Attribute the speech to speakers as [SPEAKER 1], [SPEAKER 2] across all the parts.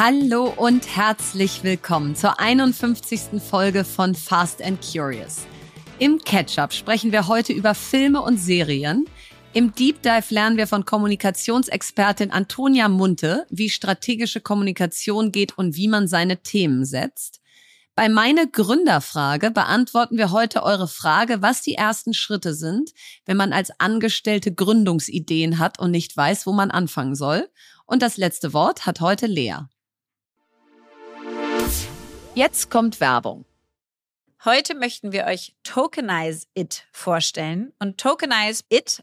[SPEAKER 1] Hallo und herzlich willkommen zur 51. Folge von Fast and Curious. Im Catch-up sprechen wir heute über Filme und Serien. Im Deep Dive lernen wir von Kommunikationsexpertin Antonia Munte, wie strategische Kommunikation geht und wie man seine Themen setzt. Bei meine Gründerfrage beantworten wir heute eure Frage, was die ersten Schritte sind, wenn man als Angestellte Gründungsideen hat und nicht weiß, wo man anfangen soll. Und das letzte Wort hat heute Lea. Jetzt kommt Werbung.
[SPEAKER 2] Heute möchten wir euch Tokenize It vorstellen. Und Tokenize It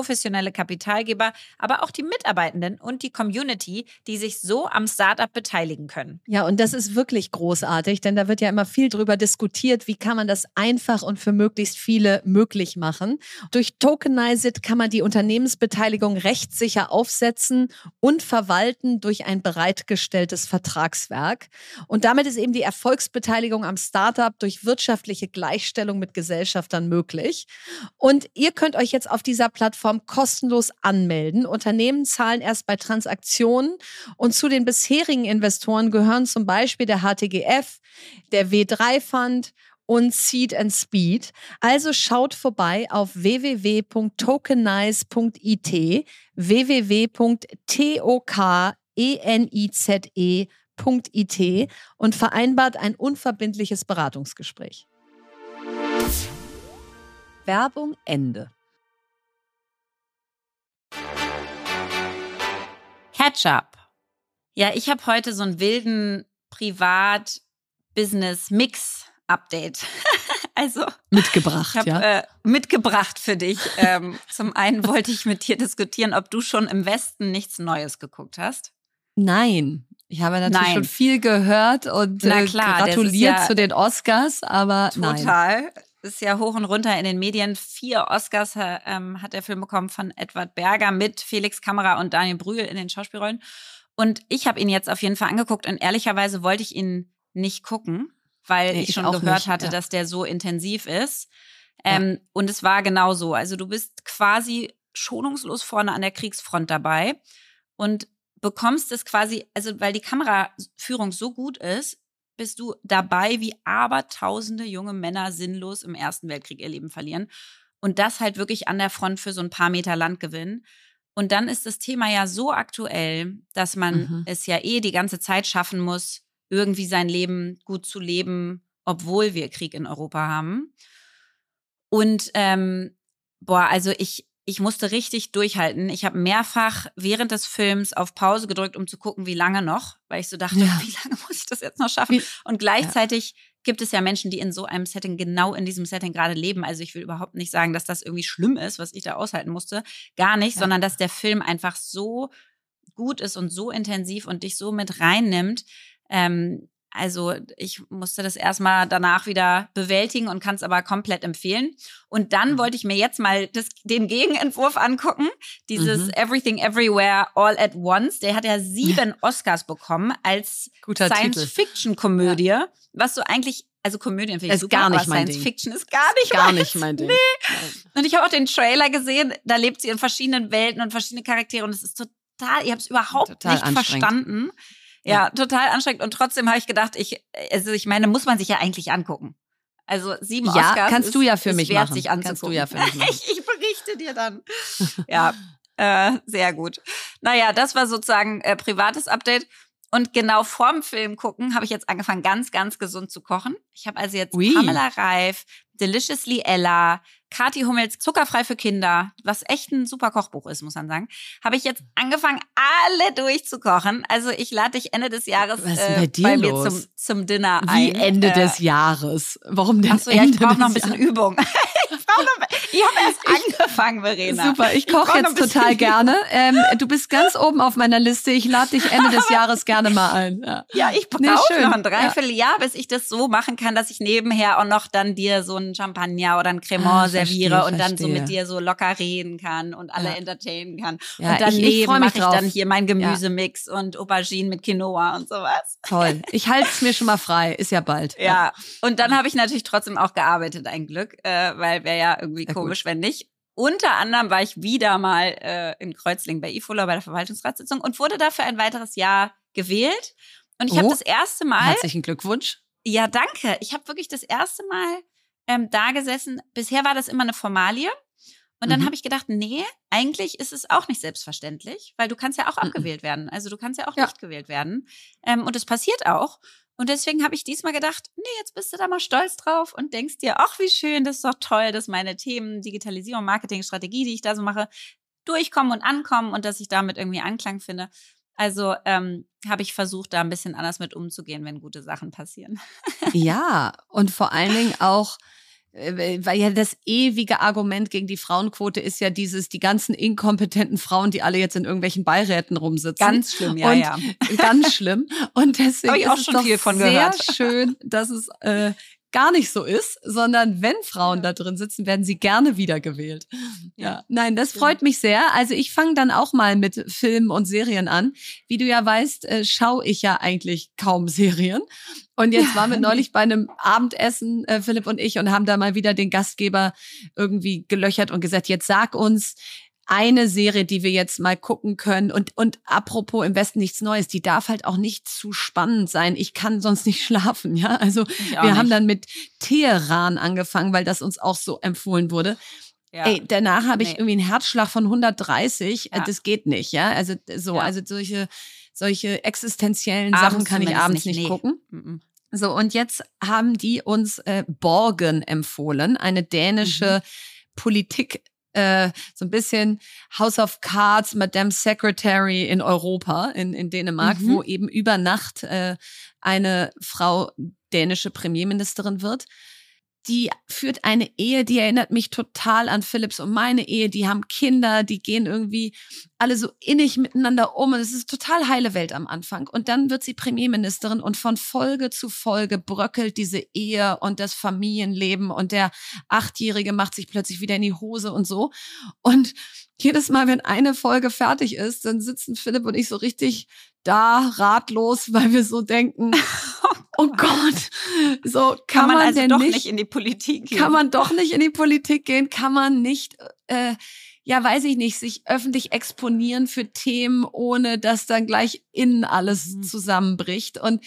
[SPEAKER 2] professionelle Kapitalgeber, aber auch die Mitarbeitenden und die Community, die sich so am Startup beteiligen können.
[SPEAKER 1] Ja, und das ist wirklich großartig, denn da wird ja immer viel drüber diskutiert, wie kann man das einfach und für möglichst viele möglich machen. Durch Tokenized kann man die Unternehmensbeteiligung rechtssicher aufsetzen und verwalten durch ein bereitgestelltes Vertragswerk. Und damit ist eben die Erfolgsbeteiligung am Startup durch wirtschaftliche Gleichstellung mit Gesellschaftern möglich. Und ihr könnt euch jetzt auf dieser Plattform kostenlos anmelden. Unternehmen zahlen erst bei Transaktionen und zu den bisherigen Investoren gehören zum Beispiel der HTGF, der W3 Fund und Seed and Speed. Also schaut vorbei auf www.tokenize.it, www.tokenize.it www.it und vereinbart ein unverbindliches Beratungsgespräch. Werbung Ende.
[SPEAKER 2] Catch-up. Ja, ich habe heute so einen wilden Privat-Business-Mix-Update. also
[SPEAKER 1] mitgebracht,
[SPEAKER 2] hab,
[SPEAKER 1] ja.
[SPEAKER 2] Äh, mitgebracht für dich. Ähm, zum einen wollte ich mit dir diskutieren, ob du schon im Westen nichts Neues geguckt hast.
[SPEAKER 1] Nein, ich habe natürlich nein. schon viel gehört und äh, klar, gratuliert ja zu den Oscars, aber
[SPEAKER 2] total.
[SPEAKER 1] nein.
[SPEAKER 2] Ist ja hoch und runter in den Medien. Vier Oscars ähm, hat der Film bekommen von Edward Berger mit Felix Kamera und Daniel Brühl in den Schauspielrollen. Und ich habe ihn jetzt auf jeden Fall angeguckt und ehrlicherweise wollte ich ihn nicht gucken, weil nee, ich schon gehört nicht, hatte, ja. dass der so intensiv ist. Ähm, ja. Und es war genau so. Also du bist quasi schonungslos vorne an der Kriegsfront dabei. Und bekommst es quasi, also weil die Kameraführung so gut ist, bist du dabei, wie aber tausende junge Männer sinnlos im Ersten Weltkrieg ihr Leben verlieren. Und das halt wirklich an der Front für so ein paar Meter Land gewinnen. Und dann ist das Thema ja so aktuell, dass man mhm. es ja eh die ganze Zeit schaffen muss, irgendwie sein Leben gut zu leben, obwohl wir Krieg in Europa haben. Und ähm, boah, also ich, ich musste richtig durchhalten. Ich habe mehrfach während des Films auf Pause gedrückt, um zu gucken, wie lange noch, weil ich so dachte, ja. wie lange muss ich das jetzt noch schaffen? Und gleichzeitig ja. gibt es ja Menschen, die in so einem Setting, genau in diesem Setting gerade leben. Also ich will überhaupt nicht sagen, dass das irgendwie schlimm ist, was ich da aushalten musste. Gar nicht, ja. sondern dass der Film einfach so gut ist und so intensiv und dich so mit reinnimmt. Ähm, also ich musste das erstmal danach wieder bewältigen und kann es aber komplett empfehlen. Und dann mhm. wollte ich mir jetzt mal das, den Gegenentwurf angucken. Dieses mhm. Everything Everywhere All at Once. Der hat ja sieben Oscars bekommen als Science-Fiction-Komödie. Ja. Was so eigentlich also Komödien finde ich
[SPEAKER 1] ist super, gar nicht mein
[SPEAKER 2] Science
[SPEAKER 1] Ding.
[SPEAKER 2] Fiction ist gar nicht
[SPEAKER 1] gar nicht mein Ding.
[SPEAKER 2] Nee. Und ich habe auch den Trailer gesehen, da lebt sie in verschiedenen Welten und verschiedene Charaktere und es ist total, ich habe es überhaupt total nicht verstanden. Ja, ja, total anstrengend. Und trotzdem habe ich gedacht, ich, also ich meine, muss man sich ja eigentlich angucken. Also sieben ja, Oscars.
[SPEAKER 1] kannst
[SPEAKER 2] ist,
[SPEAKER 1] du ja für mich
[SPEAKER 2] wert,
[SPEAKER 1] machen.
[SPEAKER 2] Sich anzugucken.
[SPEAKER 1] Kannst du ja für mich machen.
[SPEAKER 2] ich, ich berichte dir dann. ja, äh, sehr gut. Naja, das war sozusagen äh, privates Update. Und genau vorm Film gucken habe ich jetzt angefangen, ganz, ganz gesund zu kochen. Ich habe also jetzt Ui. Pamela Reif, Deliciously Ella, Kati Hummels, Zuckerfrei für Kinder, was echt ein super Kochbuch ist, muss man sagen, habe ich jetzt angefangen, alle durchzukochen. Also ich lade dich Ende des Jahres
[SPEAKER 1] was ist bei, dir
[SPEAKER 2] bei
[SPEAKER 1] mir
[SPEAKER 2] zum, zum Dinner
[SPEAKER 1] ein.
[SPEAKER 2] Wie
[SPEAKER 1] Ende äh, des Jahres? Warum denn
[SPEAKER 2] Ach so, ja, ich brauche noch ein bisschen Übung. ich habe erst anfangen, Verena.
[SPEAKER 1] Super, ich koche jetzt total gerne. Ähm, du bist ganz oben auf meiner Liste. Ich lade dich Ende des Jahres gerne mal ein.
[SPEAKER 2] Ja, ja ich brauche nee, noch ein Dreivierteljahr, ja. bis ich das so machen kann, dass ich nebenher auch noch dann dir so ein Champagner oder ein Cremant ah, serviere verstehe, und dann so mit dir so locker reden kann und alle ja. entertainen kann.
[SPEAKER 1] Ja,
[SPEAKER 2] und daneben mache ich dann hier meinen Gemüsemix und Aubergine mit Quinoa und sowas.
[SPEAKER 1] Toll. Ich halte es mir schon mal frei. Ist ja bald.
[SPEAKER 2] Ja. Und dann habe ich natürlich trotzdem auch gearbeitet, ein Glück, äh, weil wäre ja irgendwie ja, komisch, gut. wenn nicht. Unter anderem war ich wieder mal äh, in Kreuzlingen bei IFOLA bei der Verwaltungsratssitzung und wurde dafür ein weiteres Jahr gewählt. Und ich oh, habe das erste Mal.
[SPEAKER 1] Herzlichen Glückwunsch.
[SPEAKER 2] Ja, danke. Ich habe wirklich das erste Mal ähm, da gesessen. Bisher war das immer eine Formalie. Und dann mhm. habe ich gedacht, nee, eigentlich ist es auch nicht selbstverständlich, weil du kannst ja auch mhm. abgewählt werden. Also du kannst ja auch ja. nicht gewählt werden. Ähm, und es passiert auch. Und deswegen habe ich diesmal gedacht, nee, jetzt bist du da mal stolz drauf und denkst dir, ach, wie schön, das ist doch toll, dass meine Themen Digitalisierung, Marketing, Strategie, die ich da so mache, durchkommen und ankommen und dass ich damit irgendwie Anklang finde. Also ähm, habe ich versucht, da ein bisschen anders mit umzugehen, wenn gute Sachen passieren.
[SPEAKER 1] ja, und vor allen Dingen auch weil ja das ewige Argument gegen die Frauenquote ist ja dieses, die ganzen inkompetenten Frauen, die alle jetzt in irgendwelchen Beiräten rumsitzen.
[SPEAKER 2] Ganz schlimm, ja,
[SPEAKER 1] und
[SPEAKER 2] ja.
[SPEAKER 1] Ganz schlimm. Und deswegen
[SPEAKER 2] ich auch
[SPEAKER 1] ist
[SPEAKER 2] schon
[SPEAKER 1] es
[SPEAKER 2] viel von
[SPEAKER 1] sehr
[SPEAKER 2] gehört.
[SPEAKER 1] schön, dass es äh, gar nicht so ist, sondern wenn Frauen da drin sitzen, werden sie gerne wiedergewählt. Ja, nein, das freut mich sehr. Also ich fange dann auch mal mit Filmen und Serien an. Wie du ja weißt, äh, schaue ich ja eigentlich kaum Serien. Und jetzt waren wir neulich bei einem Abendessen, äh, Philipp und ich, und haben da mal wieder den Gastgeber irgendwie gelöchert und gesagt, jetzt sag uns, eine Serie, die wir jetzt mal gucken können. Und, und apropos im Westen nichts Neues, die darf halt auch nicht zu spannend sein. Ich kann sonst nicht schlafen, ja. Also wir nicht. haben dann mit Teheran angefangen, weil das uns auch so empfohlen wurde. Ja. Ey, danach habe ich nee. irgendwie einen Herzschlag von 130. Ja. Das geht nicht, ja. Also so, ja. also solche, solche existenziellen abends Sachen kann ich abends nicht, nicht gucken. Mhm. So, und jetzt haben die uns äh, Borgen empfohlen, eine dänische mhm. Politik äh, so ein bisschen House of Cards, Madame Secretary in Europa, in, in Dänemark, mhm. wo eben über Nacht äh, eine Frau dänische Premierministerin wird die führt eine Ehe, die erinnert mich total an Philips und meine Ehe. Die haben Kinder, die gehen irgendwie alle so innig miteinander um. Und es ist total heile Welt am Anfang. Und dann wird sie Premierministerin und von Folge zu Folge bröckelt diese Ehe und das Familienleben und der Achtjährige macht sich plötzlich wieder in die Hose und so. Und jedes Mal, wenn eine Folge fertig ist, dann sitzen Philipp und ich so richtig da, ratlos, weil wir so denken, oh Gott, so kann, kann man, man, also denn
[SPEAKER 2] doch
[SPEAKER 1] nicht,
[SPEAKER 2] nicht in die Politik gehen?
[SPEAKER 1] Kann man doch nicht in die Politik gehen? Kann man nicht, äh, ja, weiß ich nicht, sich öffentlich exponieren für Themen, ohne dass dann gleich innen alles mhm. zusammenbricht und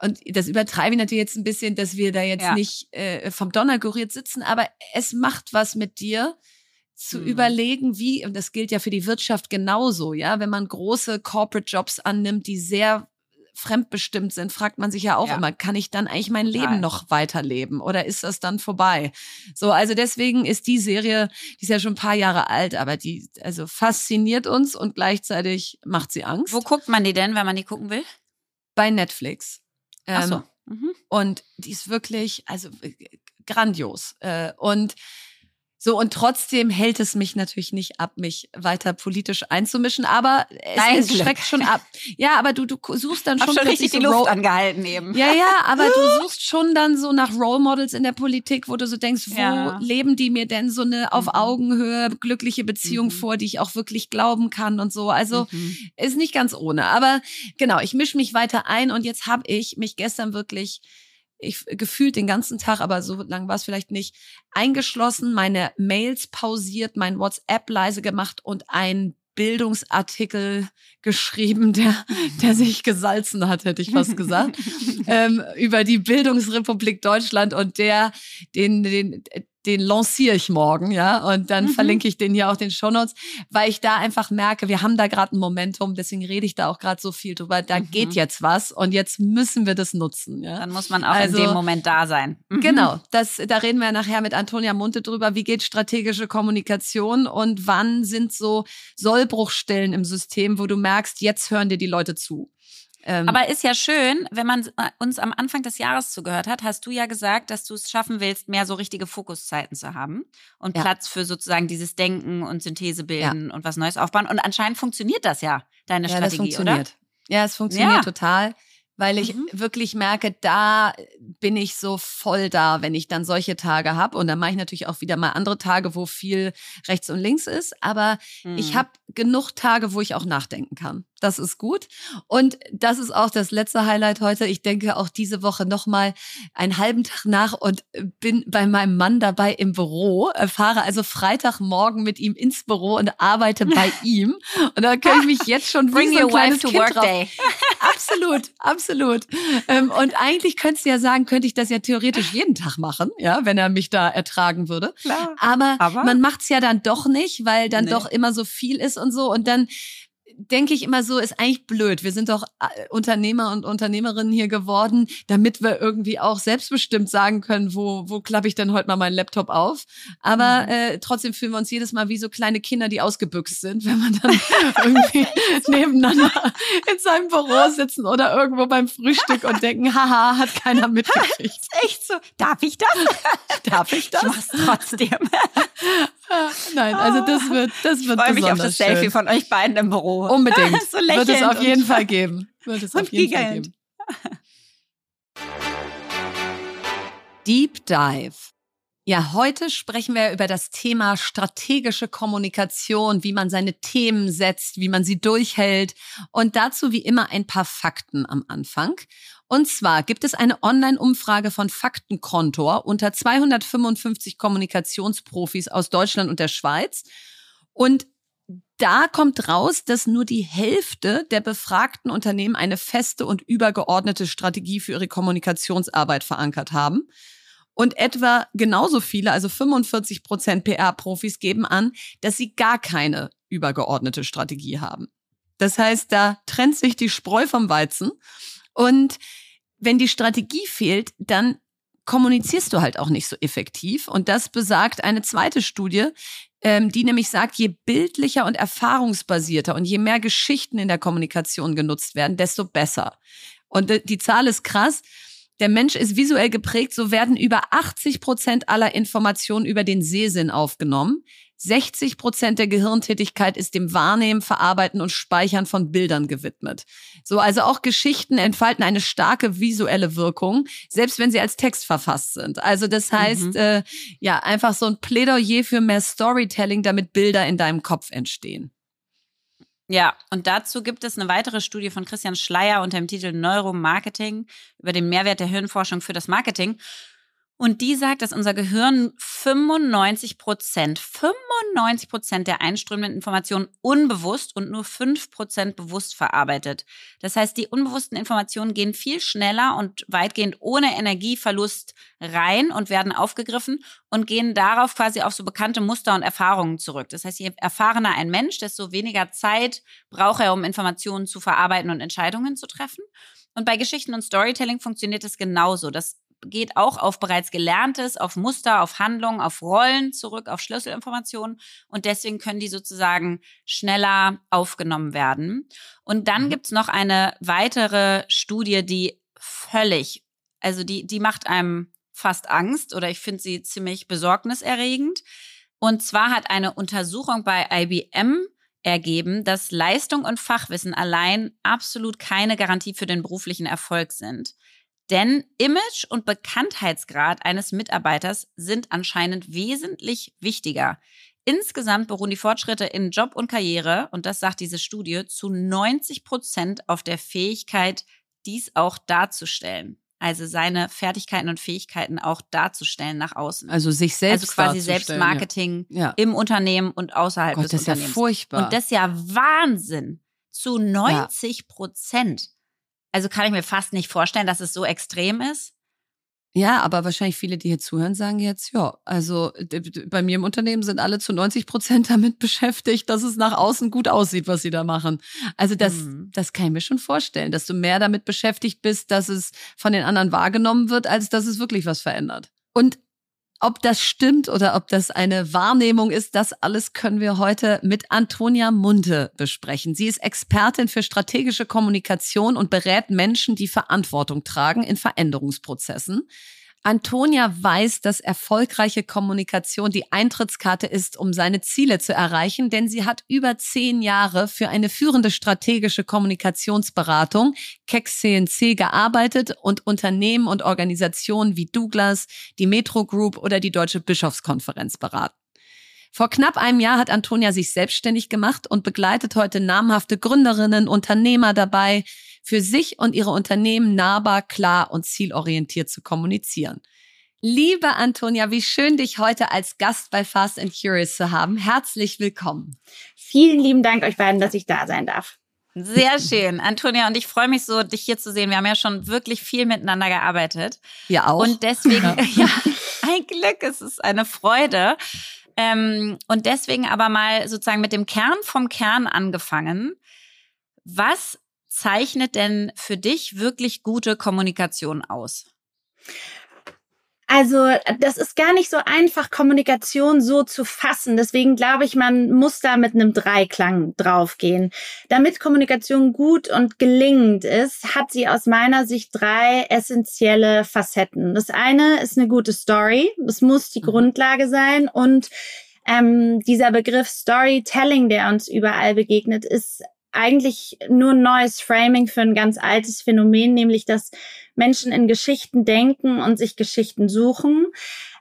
[SPEAKER 1] und das übertreibe ich natürlich jetzt ein bisschen, dass wir da jetzt ja. nicht äh, vom Donner gerührt sitzen, aber es macht was mit dir, zu mhm. überlegen, wie, und das gilt ja für die Wirtschaft genauso, ja, wenn man große Corporate Jobs annimmt, die sehr fremdbestimmt sind, fragt man sich ja auch ja. immer, kann ich dann eigentlich mein. Leben noch weiterleben oder ist das dann vorbei? So, also deswegen ist die Serie, die ist ja schon ein paar Jahre alt, aber die also fasziniert uns und gleichzeitig macht sie Angst.
[SPEAKER 2] Wo guckt man die denn, wenn man die gucken will?
[SPEAKER 1] Bei Netflix.
[SPEAKER 2] Ach so. Ähm, mhm.
[SPEAKER 1] Und die ist wirklich, also äh, grandios. Äh, und so, und trotzdem hält es mich natürlich nicht ab, mich weiter politisch einzumischen, aber es, es schreckt schon ab. Ja, aber du, du suchst dann schon,
[SPEAKER 2] Hab schon richtig so die Luft angehalten eben.
[SPEAKER 1] Ja, ja, aber du suchst schon dann so nach Role Models in der Politik, wo du so denkst, wo ja. leben die mir denn so eine auf mhm. Augenhöhe glückliche Beziehung mhm. vor, die ich auch wirklich glauben kann und so. Also mhm. ist nicht ganz ohne. Aber genau, ich mische mich weiter ein und jetzt habe ich mich gestern wirklich ich gefühlt den ganzen Tag, aber so lang war es vielleicht nicht, eingeschlossen, meine Mails pausiert, mein WhatsApp leise gemacht und ein Bildungsartikel geschrieben, der, der sich gesalzen hat, hätte ich fast gesagt, ähm, über die Bildungsrepublik Deutschland und der, den, den, den lanciere ich morgen, ja, und dann mhm. verlinke ich den hier auch den Shownotes, weil ich da einfach merke, wir haben da gerade ein Momentum, deswegen rede ich da auch gerade so viel drüber. Da mhm. geht jetzt was und jetzt müssen wir das nutzen, ja.
[SPEAKER 2] Dann muss man auch also, in dem Moment da sein.
[SPEAKER 1] Mhm. Genau, das, da reden wir nachher mit Antonia Munte drüber, wie geht strategische Kommunikation und wann sind so Sollbruchstellen im System, wo du merkst, jetzt hören dir die Leute zu.
[SPEAKER 2] Ähm, Aber ist ja schön, wenn man äh, uns am Anfang des Jahres zugehört hat, hast du ja gesagt, dass du es schaffen willst, mehr so richtige Fokuszeiten zu haben und ja. Platz für sozusagen dieses Denken und Synthese bilden ja. und was Neues aufbauen. Und anscheinend funktioniert das ja, deine
[SPEAKER 1] ja,
[SPEAKER 2] Strategie,
[SPEAKER 1] das funktioniert.
[SPEAKER 2] oder?
[SPEAKER 1] Ja, es funktioniert total weil ich mhm. wirklich merke, da bin ich so voll da, wenn ich dann solche Tage habe. Und dann mache ich natürlich auch wieder mal andere Tage, wo viel rechts und links ist. Aber mhm. ich habe genug Tage, wo ich auch nachdenken kann. Das ist gut. Und das ist auch das letzte Highlight heute. Ich denke auch diese Woche nochmal einen halben Tag nach und bin bei meinem Mann dabei im Büro, fahre also Freitagmorgen mit ihm ins Büro und arbeite bei ihm. Und da kann ich mich jetzt schon
[SPEAKER 2] Bring
[SPEAKER 1] so
[SPEAKER 2] ein kleines to kind work drauf. day.
[SPEAKER 1] Absolut, absolut. Ähm, und eigentlich könntest du ja sagen, könnte ich das ja theoretisch jeden Tag machen, ja, wenn er mich da ertragen würde.
[SPEAKER 2] Klar.
[SPEAKER 1] Aber, Aber? man macht's ja dann doch nicht, weil dann nee. doch immer so viel ist und so. Und dann denke ich immer so, ist eigentlich blöd. Wir sind doch äh, Unternehmer und Unternehmerinnen hier geworden, damit wir irgendwie auch selbstbestimmt sagen können, wo, wo klappe ich denn heute mal meinen Laptop auf. Aber mhm. äh, trotzdem fühlen wir uns jedes Mal wie so kleine Kinder, die ausgebüxt sind, wenn man dann irgendwie nebeneinander in seinem Büro sitzen oder irgendwo beim Frühstück und denken, haha, hat keiner mitgekriegt. ist
[SPEAKER 2] echt so. Darf ich das?
[SPEAKER 1] Darf ich das? Ich
[SPEAKER 2] mach's trotzdem.
[SPEAKER 1] Nein, also das wird, das wird
[SPEAKER 2] Ich freue mich auf das
[SPEAKER 1] schön.
[SPEAKER 2] Selfie von euch beiden im Büro.
[SPEAKER 1] Unbedingt.
[SPEAKER 2] so wird
[SPEAKER 1] es auf jeden Fall geben. Wird es auf jeden
[SPEAKER 2] Fall geben.
[SPEAKER 1] Deep Dive. Ja, heute sprechen wir über das Thema strategische Kommunikation, wie man seine Themen setzt, wie man sie durchhält und dazu wie immer ein paar Fakten am Anfang. Und zwar gibt es eine Online-Umfrage von Faktenkontor unter 255 Kommunikationsprofis aus Deutschland und der Schweiz. Und da kommt raus, dass nur die Hälfte der befragten Unternehmen eine feste und übergeordnete Strategie für ihre Kommunikationsarbeit verankert haben. Und etwa genauso viele, also 45 Prozent PR-Profis geben an, dass sie gar keine übergeordnete Strategie haben. Das heißt, da trennt sich die Spreu vom Weizen. Und wenn die Strategie fehlt, dann kommunizierst du halt auch nicht so effektiv. Und das besagt eine zweite Studie, ähm, die nämlich sagt, je bildlicher und erfahrungsbasierter und je mehr Geschichten in der Kommunikation genutzt werden, desto besser. Und die Zahl ist krass. Der Mensch ist visuell geprägt, so werden über 80 Prozent aller Informationen über den Sehsinn aufgenommen. 60 Prozent der Gehirntätigkeit ist dem Wahrnehmen, Verarbeiten und Speichern von Bildern gewidmet. So, also auch Geschichten entfalten eine starke visuelle Wirkung, selbst wenn sie als Text verfasst sind. Also das heißt, mhm. äh, ja, einfach so ein Plädoyer für mehr Storytelling, damit Bilder in deinem Kopf entstehen.
[SPEAKER 2] Ja, und dazu gibt es eine weitere Studie von Christian Schleier unter dem Titel Neuromarketing über den Mehrwert der Hirnforschung für das Marketing. Und die sagt, dass unser Gehirn 95 Prozent, 95 Prozent der einströmenden Informationen unbewusst und nur 5 Prozent bewusst verarbeitet. Das heißt, die unbewussten Informationen gehen viel schneller und weitgehend ohne Energieverlust rein und werden aufgegriffen und gehen darauf quasi auf so bekannte Muster und Erfahrungen zurück. Das heißt, je erfahrener ein Mensch, desto weniger Zeit braucht er, um Informationen zu verarbeiten und Entscheidungen zu treffen. Und bei Geschichten und Storytelling funktioniert es genauso. Das geht auch auf bereits Gelerntes, auf Muster, auf Handlungen, auf Rollen zurück, auf Schlüsselinformationen. Und deswegen können die sozusagen schneller aufgenommen werden. Und dann mhm. gibt's noch eine weitere Studie, die völlig, also die, die macht einem fast Angst oder ich finde sie ziemlich besorgniserregend. Und zwar hat eine Untersuchung bei IBM ergeben, dass Leistung und Fachwissen allein absolut keine Garantie für den beruflichen Erfolg sind. Denn Image und Bekanntheitsgrad eines Mitarbeiters sind anscheinend wesentlich wichtiger. Insgesamt beruhen die Fortschritte in Job und Karriere, und das sagt diese Studie, zu 90 Prozent auf der Fähigkeit, dies auch darzustellen. Also seine Fertigkeiten und Fähigkeiten auch darzustellen nach außen.
[SPEAKER 1] Also sich selbst
[SPEAKER 2] Also quasi Selbstmarketing
[SPEAKER 1] ja. Ja.
[SPEAKER 2] im Unternehmen und außerhalb
[SPEAKER 1] Gott,
[SPEAKER 2] des
[SPEAKER 1] das
[SPEAKER 2] Unternehmens.
[SPEAKER 1] ist ja furchtbar.
[SPEAKER 2] Und das ist ja Wahnsinn. Zu 90 Prozent. Also kann ich mir fast nicht vorstellen, dass es so extrem ist.
[SPEAKER 1] Ja, aber wahrscheinlich viele, die hier zuhören, sagen jetzt, ja, also bei mir im Unternehmen sind alle zu 90 Prozent damit beschäftigt, dass es nach außen gut aussieht, was sie da machen. Also das, mhm. das kann ich mir schon vorstellen, dass du mehr damit beschäftigt bist, dass es von den anderen wahrgenommen wird, als dass es wirklich was verändert. Und Ob das stimmt oder ob das eine Wahrnehmung ist, das alles können wir heute mit Antonia Munte besprechen. Sie ist Expertin für strategische Kommunikation und berät Menschen, die Verantwortung tragen in Veränderungsprozessen. Antonia weiß, dass erfolgreiche Kommunikation die Eintrittskarte ist, um seine Ziele zu erreichen, denn sie hat über zehn Jahre für eine führende strategische Kommunikationsberatung, Kex gearbeitet und Unternehmen und Organisationen wie Douglas, die Metro Group oder die Deutsche Bischofskonferenz beraten. Vor knapp einem Jahr hat Antonia sich selbstständig gemacht und begleitet heute namhafte Gründerinnen, Unternehmer dabei, für sich und ihre Unternehmen nahbar, klar und zielorientiert zu kommunizieren. Liebe Antonia, wie schön, dich heute als Gast bei Fast and Curious zu haben. Herzlich willkommen.
[SPEAKER 3] Vielen lieben Dank euch beiden, dass ich da sein darf.
[SPEAKER 2] Sehr schön, Antonia. Und ich freue mich so, dich hier zu sehen. Wir haben ja schon wirklich viel miteinander gearbeitet.
[SPEAKER 1] Ja, auch.
[SPEAKER 2] Und deswegen, ja, ja ein Glück, es ist eine Freude. Ähm, und deswegen aber mal sozusagen mit dem Kern vom Kern angefangen. Was zeichnet denn für dich wirklich gute Kommunikation aus?
[SPEAKER 3] Also, das ist gar nicht so einfach, Kommunikation so zu fassen. Deswegen glaube ich, man muss da mit einem Dreiklang draufgehen. Damit Kommunikation gut und gelingend ist, hat sie aus meiner Sicht drei essentielle Facetten. Das eine ist eine gute Story. Das muss die mhm. Grundlage sein. Und ähm, dieser Begriff Storytelling, der uns überall begegnet, ist eigentlich nur ein neues Framing für ein ganz altes Phänomen, nämlich dass Menschen in Geschichten denken und sich Geschichten suchen.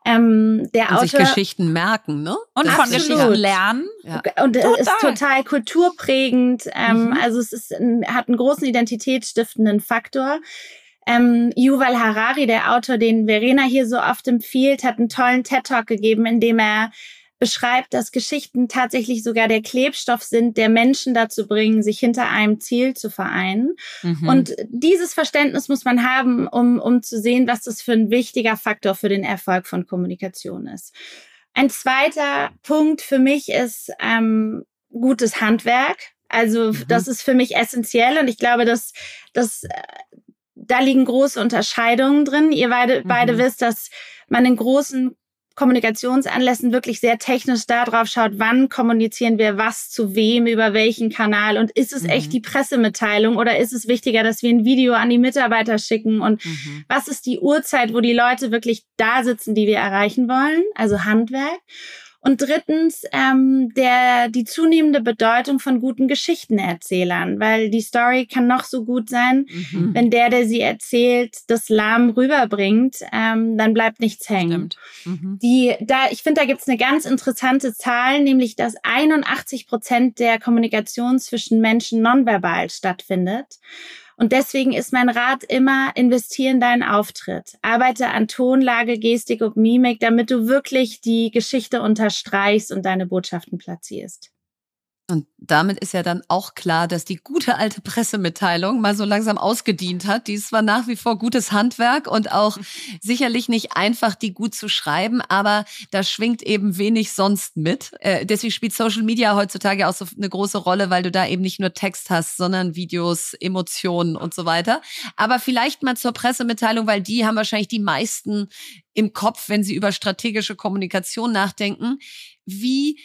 [SPEAKER 1] Ähm, der und Autor, sich Geschichten merken, ne?
[SPEAKER 2] Und von Geschichten lernen.
[SPEAKER 3] Ja. Und es ist total kulturprägend. Ähm, mhm. Also es ist, hat einen großen identitätsstiftenden Faktor. Ähm, Yuval Harari, der Autor, den Verena hier so oft empfiehlt, hat einen tollen TED-Talk gegeben, in dem er beschreibt, dass Geschichten tatsächlich sogar der Klebstoff sind, der Menschen dazu bringen, sich hinter einem Ziel zu vereinen. Mhm. Und dieses Verständnis muss man haben, um, um zu sehen, was das für ein wichtiger Faktor für den Erfolg von Kommunikation ist. Ein zweiter Punkt für mich ist ähm, gutes Handwerk. Also mhm. das ist für mich essentiell und ich glaube, dass, dass äh, da liegen große Unterscheidungen drin. Ihr beide, mhm. beide wisst, dass man in großen Kommunikationsanlässen wirklich sehr technisch darauf schaut, wann kommunizieren wir was zu wem, über welchen Kanal und ist es mhm. echt die Pressemitteilung oder ist es wichtiger, dass wir ein Video an die Mitarbeiter schicken und mhm. was ist die Uhrzeit, wo die Leute wirklich da sitzen, die wir erreichen wollen, also Handwerk. Und drittens ähm, der die zunehmende Bedeutung von guten Geschichtenerzählern, weil die Story kann noch so gut sein, mhm. wenn der, der sie erzählt, das lahm rüberbringt, ähm, dann bleibt nichts hängen. Mhm. Die da ich finde, da gibt's eine ganz interessante Zahl, nämlich dass 81 Prozent der Kommunikation zwischen Menschen nonverbal stattfindet. Und deswegen ist mein Rat immer, investieren deinen Auftritt. Arbeite an Tonlage, Gestik und Mimik, damit du wirklich die Geschichte unterstreichst und deine Botschaften platzierst.
[SPEAKER 1] Und damit ist ja dann auch klar, dass die gute alte Pressemitteilung mal so langsam ausgedient hat. Die ist zwar nach wie vor gutes Handwerk und auch sicherlich nicht einfach, die gut zu schreiben, aber da schwingt eben wenig sonst mit. Äh, deswegen spielt Social Media heutzutage auch so eine große Rolle, weil du da eben nicht nur Text hast, sondern Videos, Emotionen und so weiter. Aber vielleicht mal zur Pressemitteilung, weil die haben wahrscheinlich die meisten im Kopf, wenn sie über strategische Kommunikation nachdenken. Wie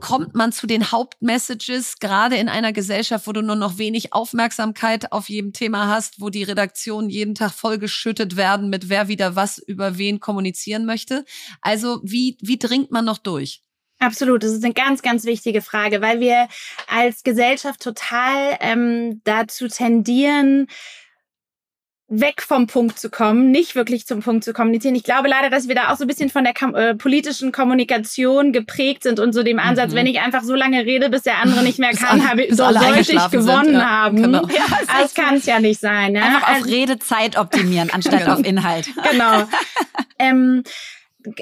[SPEAKER 1] kommt man zu den Hauptmessages, gerade in einer Gesellschaft, wo du nur noch wenig Aufmerksamkeit auf jedem Thema hast, wo die Redaktionen jeden Tag vollgeschüttet werden mit wer wieder was über wen kommunizieren möchte. Also wie, wie dringt man noch durch?
[SPEAKER 3] Absolut, das ist eine ganz, ganz wichtige Frage, weil wir als Gesellschaft total ähm, dazu tendieren, weg vom Punkt zu kommen, nicht wirklich zum Punkt zu kommunizieren. Ich glaube leider, dass wir da auch so ein bisschen von der äh, politischen Kommunikation geprägt sind und so dem Ansatz, mhm. wenn ich einfach so lange rede, bis der andere nicht mehr kann, habe, so sollte ich gewonnen sind, ja. haben. Genau. Ja, das kann es ja nicht sein. Ne?
[SPEAKER 2] Einfach auf also, Redezeit optimieren, anstatt genau. auf Inhalt.
[SPEAKER 3] Genau. ähm,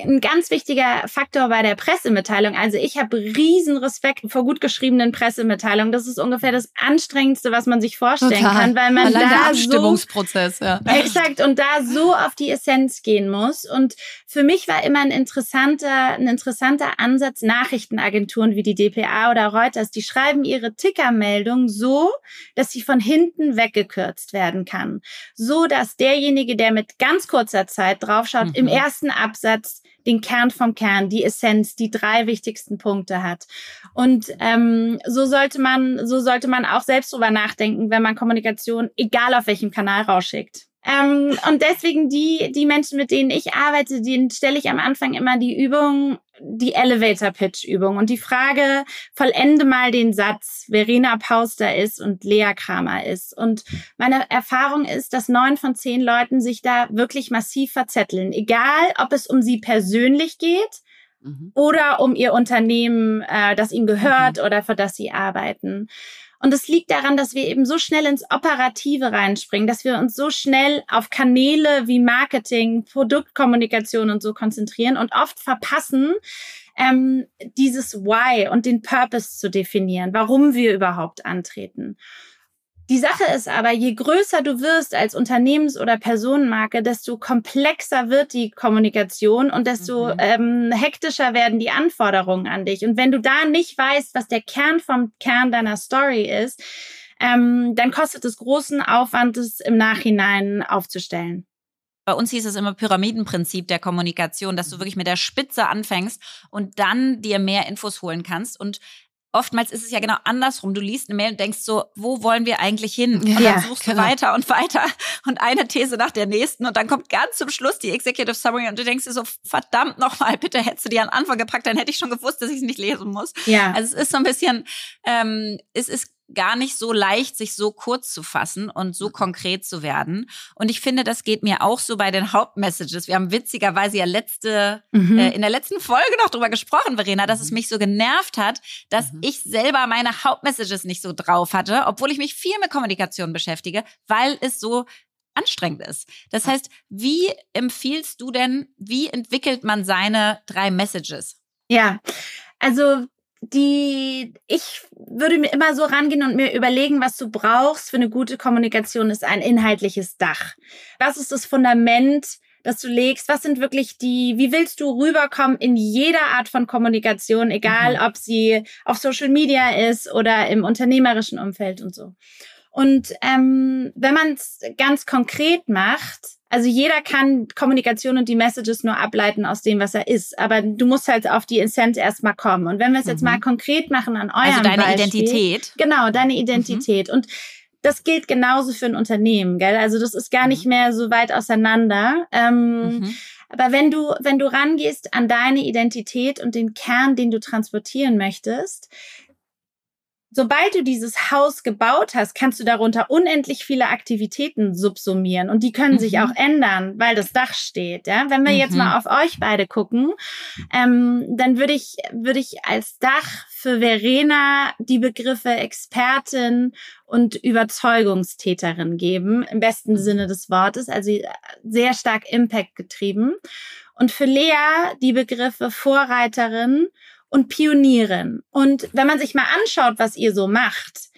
[SPEAKER 3] ein ganz wichtiger Faktor bei der Pressemitteilung. Also ich habe riesen Respekt vor gut geschriebenen Pressemitteilungen. Das ist ungefähr das anstrengendste, was man sich vorstellen Total. kann, weil man
[SPEAKER 1] Allein
[SPEAKER 3] da
[SPEAKER 1] Abstimmungsprozess,
[SPEAKER 3] so,
[SPEAKER 1] ja.
[SPEAKER 3] Exakt und da so auf die Essenz gehen muss. Und für mich war immer ein interessanter, ein interessanter Ansatz Nachrichtenagenturen wie die DPA oder Reuters. Die schreiben ihre Tickermeldung so, dass sie von hinten weggekürzt werden kann, so dass derjenige, der mit ganz kurzer Zeit draufschaut, mhm. im ersten Absatz den Kern vom Kern, die Essenz, die drei wichtigsten Punkte hat. Und ähm, so sollte man, so sollte man auch selbst drüber nachdenken, wenn man Kommunikation, egal auf welchem Kanal, rausschickt. Ähm, und deswegen die, die Menschen, mit denen ich arbeite, denen stelle ich am Anfang immer die Übung, die Elevator Pitch Übung und die Frage, vollende mal den Satz, Verena Pauster ist und Lea Kramer ist. Und meine Erfahrung ist, dass neun von zehn Leuten sich da wirklich massiv verzetteln. Egal, ob es um sie persönlich geht mhm. oder um ihr Unternehmen, äh, das ihnen gehört mhm. oder für das sie arbeiten. Und es liegt daran, dass wir eben so schnell ins Operative reinspringen, dass wir uns so schnell auf Kanäle wie Marketing, Produktkommunikation und so konzentrieren und oft verpassen, ähm, dieses Why und den Purpose zu definieren, warum wir überhaupt antreten. Die Sache ist aber, je größer du wirst als Unternehmens- oder Personenmarke, desto komplexer wird die Kommunikation und desto mhm. ähm, hektischer werden die Anforderungen an dich. Und wenn du da nicht weißt, was der Kern vom Kern deiner Story ist, ähm, dann kostet es großen Aufwand, es im Nachhinein aufzustellen.
[SPEAKER 2] Bei uns hieß es immer Pyramidenprinzip der Kommunikation, dass du wirklich mit der Spitze anfängst und dann dir mehr Infos holen kannst. Und oftmals ist es ja genau andersrum. Du liest eine Mail und denkst so, wo wollen wir eigentlich hin? Und ja, dann suchst genau. du weiter und weiter und eine These nach der nächsten und dann kommt ganz zum Schluss die Executive Summary und du denkst dir so, verdammt nochmal, bitte hättest du die an Anfang gepackt, dann hätte ich schon gewusst, dass ich es nicht lesen muss. Ja. Also es ist so ein bisschen, ähm, es ist gar nicht so leicht, sich so kurz zu fassen und so konkret zu werden. Und ich finde, das geht mir auch so bei den Hauptmessages. Wir haben witzigerweise ja letzte, mhm. äh, in der letzten Folge noch drüber gesprochen, Verena, dass es mhm. mich so genervt hat, dass mhm. ich selber meine Hauptmessages nicht so drauf hatte, obwohl ich mich viel mit Kommunikation beschäftige, weil es so anstrengend ist. Das heißt, wie empfiehlst du denn, wie entwickelt man seine drei Messages?
[SPEAKER 3] Ja, also die, ich würde mir immer so rangehen und mir überlegen, was du brauchst für eine gute Kommunikation, ist ein inhaltliches Dach. Was ist das Fundament, das du legst? Was sind wirklich die, wie willst du rüberkommen in jeder Art von Kommunikation, egal mhm. ob sie auf Social Media ist oder im unternehmerischen Umfeld und so. Und ähm, wenn man es ganz konkret macht, also jeder kann Kommunikation und die Messages nur ableiten aus dem, was er ist. Aber du musst halt auf die Essenz erstmal kommen. Und wenn wir es jetzt mhm. mal konkret machen an eurem Also
[SPEAKER 2] deine
[SPEAKER 3] Beispiel,
[SPEAKER 2] Identität.
[SPEAKER 3] Genau, deine mhm. Identität. Mhm. Und das gilt genauso für ein Unternehmen, gell? Also das ist gar nicht mhm. mehr so weit auseinander. Ähm, mhm. Aber wenn du, wenn du rangehst an deine Identität und den Kern, den du transportieren möchtest, Sobald du dieses Haus gebaut hast, kannst du darunter unendlich viele Aktivitäten subsumieren und die können mhm. sich auch ändern, weil das Dach steht. Ja? Wenn wir mhm. jetzt mal auf euch beide gucken, ähm, dann würde ich, würde ich als Dach für Verena die Begriffe Expertin und Überzeugungstäterin geben, im besten. Sinne des Wortes, also sehr stark Impact getrieben. Und für Lea die Begriffe Vorreiterin und Pionierin. Und wenn man sich mal anschaut, was ihr so macht,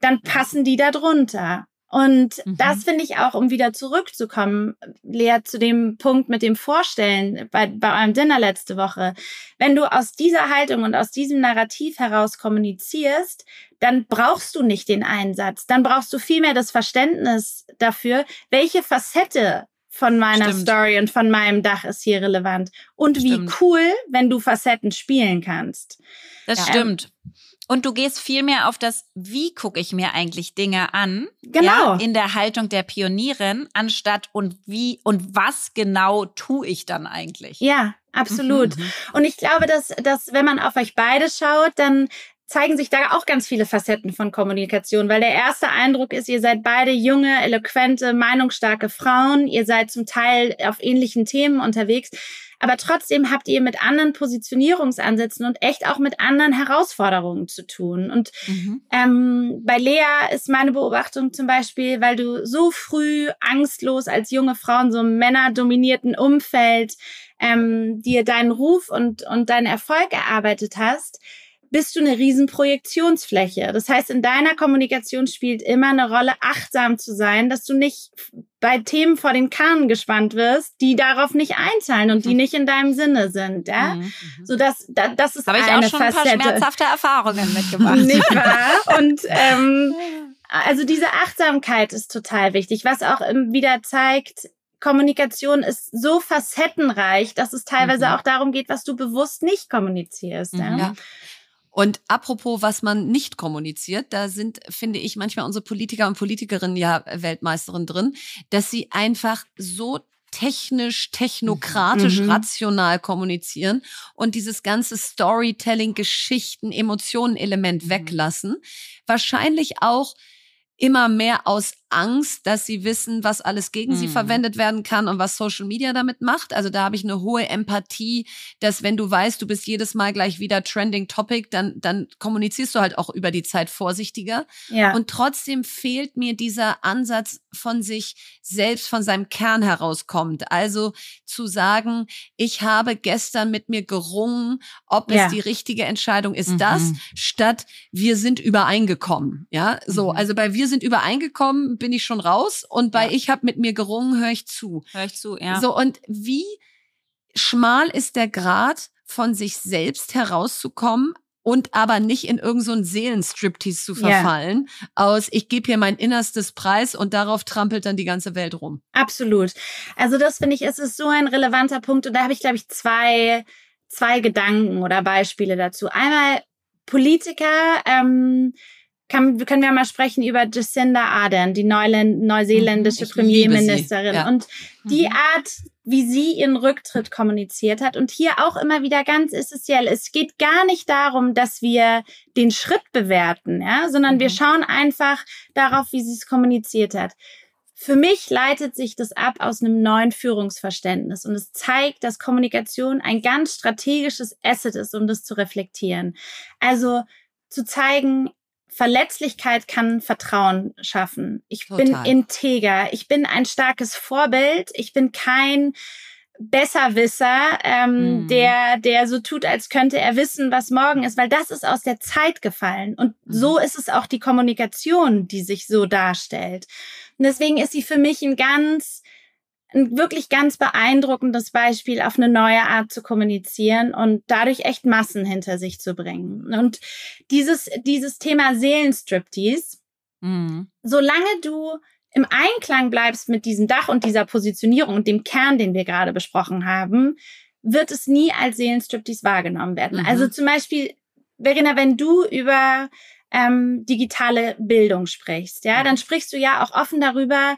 [SPEAKER 3] dann passen die da drunter. Und mhm. das finde ich auch, um wieder zurückzukommen, Lea, zu dem Punkt mit dem Vorstellen bei, bei eurem Dinner letzte Woche. Wenn du aus dieser Haltung und aus diesem Narrativ heraus kommunizierst, dann brauchst du nicht den Einsatz. Dann brauchst du vielmehr das Verständnis dafür, welche Facette von meiner Stimmt. Story und von meinem Dach ist hier relevant. Und stimmt. wie cool, wenn du Facetten spielen kannst.
[SPEAKER 2] Das ja. stimmt. Und du gehst viel mehr auf das, wie gucke ich mir eigentlich Dinge an?
[SPEAKER 3] Genau. Ja,
[SPEAKER 2] in der Haltung der Pionierin, anstatt und wie und was genau tue ich dann eigentlich?
[SPEAKER 3] Ja, absolut. Mhm. Und ich glaube, dass, dass wenn man auf euch beide schaut, dann zeigen sich da auch ganz viele Facetten von Kommunikation, weil der erste Eindruck ist, ihr seid beide junge, eloquente, meinungsstarke Frauen, ihr seid zum Teil auf ähnlichen Themen unterwegs, aber trotzdem habt ihr mit anderen Positionierungsansätzen und echt auch mit anderen Herausforderungen zu tun. Und mhm. ähm, bei Lea ist meine Beobachtung zum Beispiel, weil du so früh angstlos als junge Frau in so einem männerdominierten Umfeld ähm, dir deinen Ruf und, und deinen Erfolg erarbeitet hast, bist du eine riesen Projektionsfläche. Das heißt, in deiner Kommunikation spielt immer eine Rolle, achtsam zu sein, dass du nicht bei Themen vor den Kahn gespannt wirst, die darauf nicht einzahlen und die mhm. nicht in deinem Sinne sind. Ja? Mhm. mhm. So dass da, das ist
[SPEAKER 2] Habe ich
[SPEAKER 3] eine
[SPEAKER 2] auch schon
[SPEAKER 3] Facette.
[SPEAKER 2] ein paar schmerzhafte Erfahrungen mitgemacht.
[SPEAKER 3] nicht wahr? Und ähm, also diese Achtsamkeit ist total wichtig, was auch wieder zeigt, Kommunikation ist so facettenreich, dass es teilweise mhm. auch darum geht, was du bewusst nicht kommunizierst. Ja. ja.
[SPEAKER 1] Und apropos, was man nicht kommuniziert, da sind, finde ich, manchmal unsere Politiker und Politikerinnen ja Weltmeisterin drin, dass sie einfach so technisch, technokratisch, mhm. rational kommunizieren und dieses ganze Storytelling, Geschichten, Emotionen-Element mhm. weglassen. Wahrscheinlich auch immer mehr aus Angst, dass sie wissen, was alles gegen mhm. sie verwendet werden kann und was Social Media damit macht. Also da habe ich eine hohe Empathie, dass wenn du weißt, du bist jedes Mal gleich wieder Trending Topic, dann, dann kommunizierst du halt auch über die Zeit vorsichtiger. Ja. Und trotzdem fehlt mir dieser Ansatz von sich selbst, von seinem Kern herauskommt. Also zu sagen, ich habe gestern mit mir gerungen, ob ja. es die richtige Entscheidung ist, mhm. das, statt wir sind übereingekommen. Ja, so. Mhm. Also bei wir sind übereingekommen bin ich schon raus und bei ja. ich habe mit mir gerungen, höre ich zu.
[SPEAKER 2] Höre ich zu, ja.
[SPEAKER 1] So, und wie schmal ist der Grad, von sich selbst herauszukommen, und aber nicht in irgendeinen so Seelenstriptease zu verfallen yeah. aus ich gebe hier mein innerstes Preis und darauf trampelt dann die ganze Welt rum.
[SPEAKER 3] Absolut. Also das finde ich, es ist so ein relevanter Punkt und da habe ich glaube ich zwei zwei Gedanken oder Beispiele dazu. Einmal Politiker ähm, kann, können wir mal sprechen über Jacinda Ardern, die Neuland, neuseeländische ich Premierministerin. Ja. Und die mhm. Art, wie sie ihren Rücktritt kommuniziert hat. Und hier auch immer wieder ganz essentiell. Es geht gar nicht darum, dass wir den Schritt bewerten, ja, sondern mhm. wir schauen einfach darauf, wie sie es kommuniziert hat. Für mich leitet sich das ab aus einem neuen Führungsverständnis und es zeigt, dass Kommunikation ein ganz strategisches Asset ist, um das zu reflektieren. Also zu zeigen, Verletzlichkeit kann Vertrauen schaffen. Ich Total. bin integer. Ich bin ein starkes Vorbild. Ich bin kein Besserwisser, ähm, mhm. der, der so tut, als könnte er wissen, was morgen ist, weil das ist aus der Zeit gefallen. Und mhm. so ist es auch die Kommunikation, die sich so darstellt. Und deswegen ist sie für mich ein ganz ein wirklich ganz beeindruckendes Beispiel auf eine neue Art zu kommunizieren und dadurch echt Massen hinter sich zu bringen. Und dieses, dieses Thema Seelenstriptease, mhm. solange du im Einklang bleibst mit diesem Dach und dieser Positionierung und dem Kern, den wir gerade besprochen haben, wird es nie als Seelenstriptease wahrgenommen werden. Mhm. Also zum Beispiel, Verena, wenn du über ähm, digitale Bildung sprichst, ja, dann sprichst du ja auch offen darüber,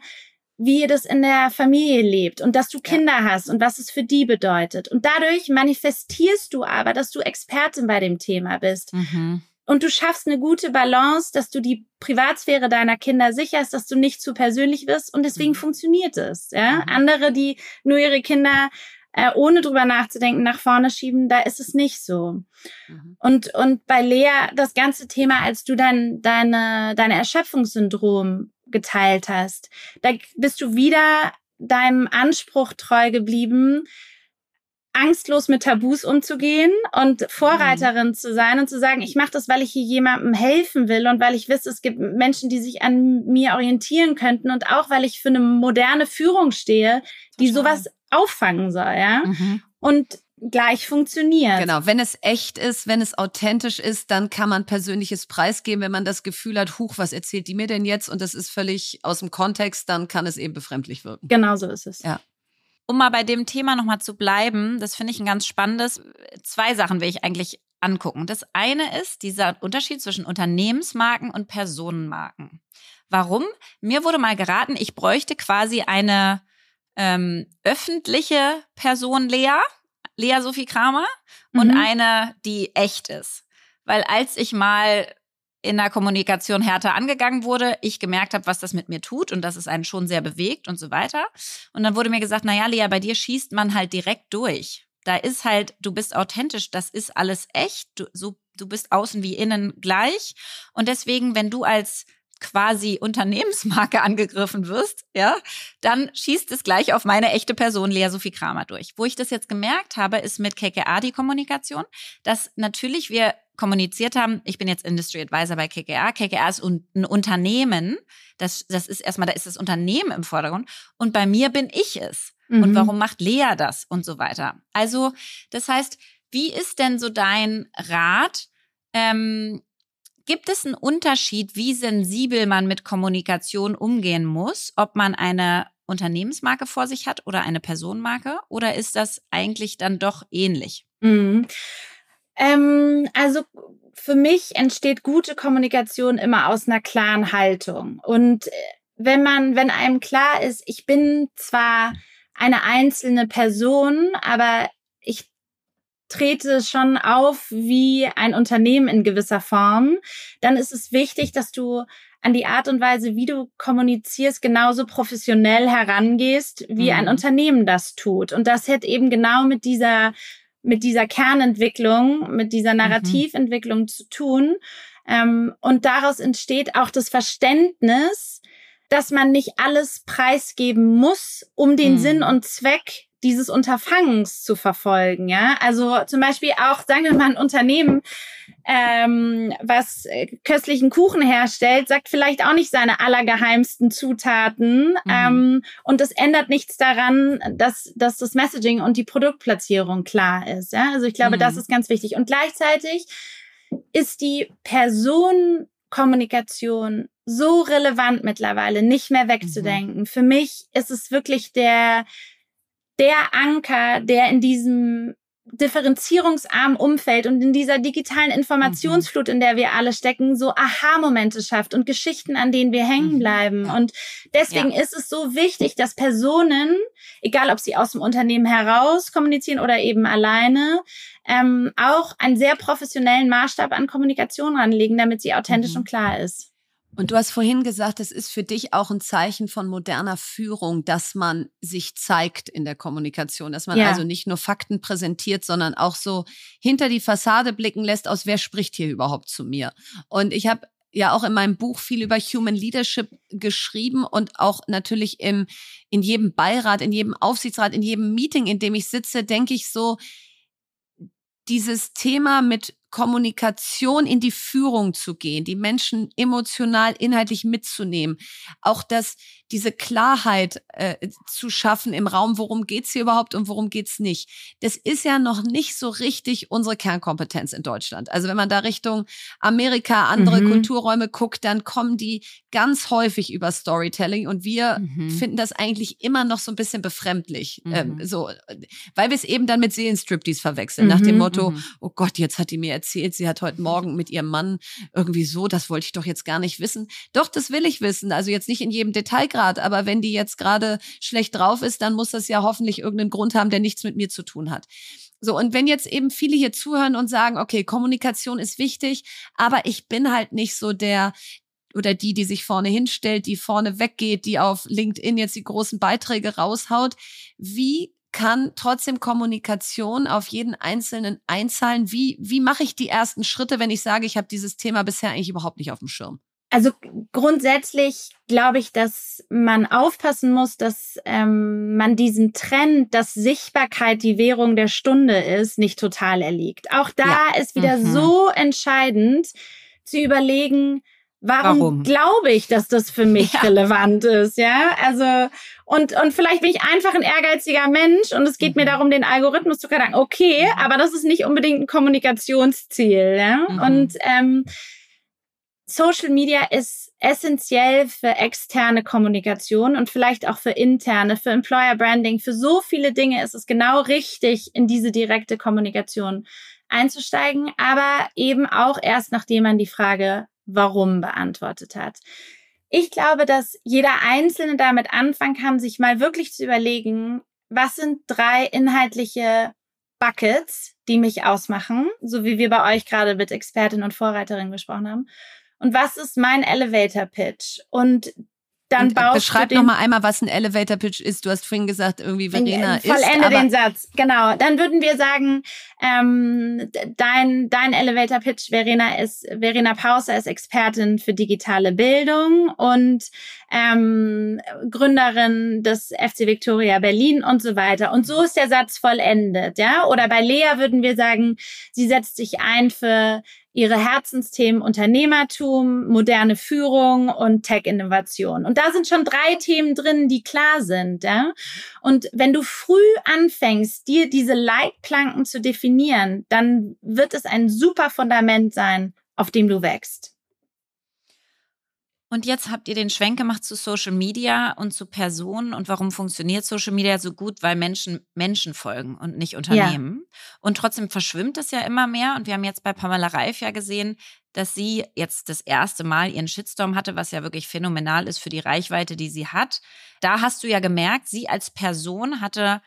[SPEAKER 3] wie ihr das in der Familie lebt und dass du Kinder ja. hast und was es für die bedeutet. Und dadurch manifestierst du aber, dass du Expertin bei dem Thema bist. Mhm. Und du schaffst eine gute Balance, dass du die Privatsphäre deiner Kinder sicherst, dass du nicht zu persönlich wirst und deswegen mhm. funktioniert es. Ja? Mhm. Andere, die nur ihre Kinder äh, ohne drüber nachzudenken nach vorne schieben, da ist es nicht so. Mhm. Und, und bei Lea das ganze Thema, als du dann deine, deine Erschöpfungssyndrom geteilt hast. Da bist du wieder deinem Anspruch treu geblieben, angstlos mit Tabus umzugehen und Vorreiterin mhm. zu sein und zu sagen, ich mache das, weil ich hier jemandem helfen will und weil ich wisse, es gibt Menschen, die sich an mir orientieren könnten und auch weil ich für eine moderne Führung stehe, die Total. sowas auffangen soll, ja. Mhm. Und gleich funktioniert.
[SPEAKER 1] Genau, wenn es echt ist, wenn es authentisch ist, dann kann man persönliches Preis geben. Wenn man das Gefühl hat, huch, was erzählt die mir denn jetzt? Und das ist völlig aus dem Kontext, dann kann es eben befremdlich wirken.
[SPEAKER 3] Genau so ist es.
[SPEAKER 1] Ja.
[SPEAKER 2] Um mal bei dem Thema nochmal zu bleiben, das finde ich ein ganz spannendes. Zwei Sachen will ich eigentlich angucken. Das eine ist dieser Unterschied zwischen Unternehmensmarken und Personenmarken. Warum? Mir wurde mal geraten, ich bräuchte quasi eine ähm, öffentliche Person Lea, Lea Sophie Kramer und mhm. eine, die echt ist. Weil als ich mal in der Kommunikation härter angegangen wurde, ich gemerkt habe, was das mit mir tut und dass es einen schon sehr bewegt und so weiter. Und dann wurde mir gesagt, naja, Lea, bei dir schießt man halt direkt durch. Da ist halt, du bist authentisch, das ist alles echt, du, so, du bist außen wie innen gleich. Und deswegen, wenn du als quasi Unternehmensmarke angegriffen wirst, ja, dann schießt es gleich auf meine echte Person Lea Sophie Kramer durch. Wo ich das jetzt gemerkt habe, ist mit KKA die Kommunikation, dass natürlich wir kommuniziert haben, ich bin jetzt Industry Advisor bei KKA. KKA ist ein Unternehmen. Das, das ist erstmal, da ist das Unternehmen im Vordergrund. Und bei mir bin ich es. Mhm. Und warum macht Lea das und so weiter? Also, das heißt, wie ist denn so dein Rat, ähm, Gibt es einen Unterschied, wie sensibel man mit Kommunikation umgehen muss, ob man eine Unternehmensmarke vor sich hat oder eine Personenmarke? Oder ist das eigentlich dann doch ähnlich?
[SPEAKER 3] Mhm. Ähm, also für mich entsteht gute Kommunikation immer aus einer klaren Haltung. Und äh, wenn man, wenn einem klar ist, ich bin zwar eine einzelne Person, aber ich trete schon auf wie ein Unternehmen in gewisser Form, dann ist es wichtig, dass du an die Art und Weise, wie du kommunizierst, genauso professionell herangehst, wie mhm. ein Unternehmen das tut. Und das hat eben genau mit dieser, mit dieser Kernentwicklung, mit dieser mhm. Narrativentwicklung mhm. zu tun. Ähm, und daraus entsteht auch das Verständnis, dass man nicht alles preisgeben muss, um den mhm. Sinn und Zweck dieses Unterfangens zu verfolgen. Ja, also zum Beispiel auch, sagen wir mal, ein Unternehmen, ähm, was äh, köstlichen Kuchen herstellt, sagt vielleicht auch nicht seine allergeheimsten Zutaten. Mhm. Ähm, und das ändert nichts daran, dass, dass das Messaging und die Produktplatzierung klar ist. Ja, also ich glaube, mhm. das ist ganz wichtig. Und gleichzeitig ist die Personenkommunikation so relevant mittlerweile, nicht mehr wegzudenken. Mhm. Für mich ist es wirklich der, der Anker, der in diesem differenzierungsarmen Umfeld und in dieser digitalen Informationsflut, in der wir alle stecken, so Aha-Momente schafft und Geschichten, an denen wir hängen mhm. bleiben. Und deswegen ja. ist es so wichtig, dass Personen, egal ob sie aus dem Unternehmen heraus kommunizieren oder eben alleine, ähm, auch einen sehr professionellen Maßstab an Kommunikation ranlegen, damit sie authentisch mhm. und klar ist.
[SPEAKER 1] Und du hast vorhin gesagt, es ist für dich auch ein Zeichen von moderner Führung, dass man sich zeigt in der Kommunikation, dass man ja. also nicht nur Fakten präsentiert, sondern auch so hinter die Fassade blicken lässt, aus wer spricht hier überhaupt zu mir. Und ich habe ja auch in meinem Buch viel über Human Leadership geschrieben und auch natürlich im, in jedem Beirat, in jedem Aufsichtsrat, in jedem Meeting, in dem ich sitze, denke ich so, dieses Thema mit Kommunikation in die Führung zu gehen, die Menschen emotional, inhaltlich mitzunehmen. Auch das, diese Klarheit äh, zu schaffen im Raum, worum geht's hier überhaupt und worum geht's nicht. Das ist ja noch nicht so richtig unsere Kernkompetenz in Deutschland. Also wenn man da Richtung Amerika, andere mhm. Kulturräume guckt, dann kommen die ganz häufig über Storytelling und wir mhm. finden das eigentlich immer noch so ein bisschen befremdlich. Ähm, mhm. Ähm, so, weil wir es eben dann mit Seelenstriptease verwechseln, nach dem mhm, Motto, mhm. oh Gott, jetzt hat die mir erzählt, sie hat heute Morgen mit ihrem Mann irgendwie so, das wollte ich doch jetzt gar nicht wissen. Doch, das will ich wissen. Also jetzt nicht in jedem Detailgrad, aber wenn die jetzt gerade schlecht drauf ist, dann muss das ja hoffentlich irgendeinen Grund haben, der nichts mit mir zu tun hat. So, und wenn jetzt eben viele hier zuhören und sagen, okay, Kommunikation ist wichtig, aber ich bin halt nicht so der, oder die, die sich vorne hinstellt, die vorne weggeht, die auf LinkedIn jetzt die großen Beiträge raushaut. Wie kann trotzdem Kommunikation auf jeden Einzelnen einzahlen? Wie, wie mache ich die ersten Schritte, wenn ich sage, ich habe dieses Thema bisher eigentlich überhaupt nicht auf dem Schirm?
[SPEAKER 3] Also grundsätzlich glaube ich, dass man aufpassen muss, dass ähm, man diesen Trend, dass Sichtbarkeit die Währung der Stunde ist, nicht total erliegt. Auch da ja. ist wieder mhm. so entscheidend zu überlegen, Warum, Warum? glaube ich, dass das für mich ja. relevant ist? Ja, also und und vielleicht bin ich einfach ein ehrgeiziger Mensch und es geht mhm. mir darum, den Algorithmus zu knacken. Okay, mhm. aber das ist nicht unbedingt ein Kommunikationsziel. Ja, mhm. und ähm, Social Media ist essentiell für externe Kommunikation und vielleicht auch für interne, für Employer Branding, für so viele Dinge ist es genau richtig, in diese direkte Kommunikation einzusteigen, aber eben auch erst nachdem man die Frage Warum beantwortet hat. Ich glaube, dass jeder Einzelne damit anfangen kann, sich mal wirklich zu überlegen, was sind drei inhaltliche Buckets, die mich ausmachen, so wie wir bei euch gerade mit Expertin und Vorreiterin gesprochen haben. Und was ist mein Elevator Pitch? Und dann und
[SPEAKER 1] baust beschreib du noch mal einmal, was ein Elevator Pitch ist. Du hast vorhin gesagt, irgendwie Verena
[SPEAKER 3] ist. Vollende den Satz. Genau. Dann würden wir sagen, ähm, dein dein Elevator Pitch, Verena ist Verena Pauser ist Expertin für digitale Bildung und ähm, Gründerin des FC Victoria Berlin und so weiter. Und so ist der Satz vollendet, ja. Oder bei Lea würden wir sagen, sie setzt sich ein für ihre Herzensthemen Unternehmertum, moderne Führung und Tech-Innovation. Und da sind schon drei Themen drin, die klar sind. Ja? Und wenn du früh anfängst, dir diese Leitplanken zu definieren, dann wird es ein super Fundament sein, auf dem du wächst.
[SPEAKER 2] Und jetzt habt ihr den Schwenk gemacht zu Social Media und zu Personen. Und warum funktioniert Social Media so gut? Weil Menschen Menschen folgen und nicht Unternehmen. Ja. Und trotzdem verschwimmt es ja immer mehr. Und wir haben jetzt bei Pamela Reif ja gesehen, dass sie jetzt das erste Mal ihren Shitstorm hatte, was ja wirklich phänomenal ist für die Reichweite, die sie hat. Da hast du ja gemerkt, sie als Person hatte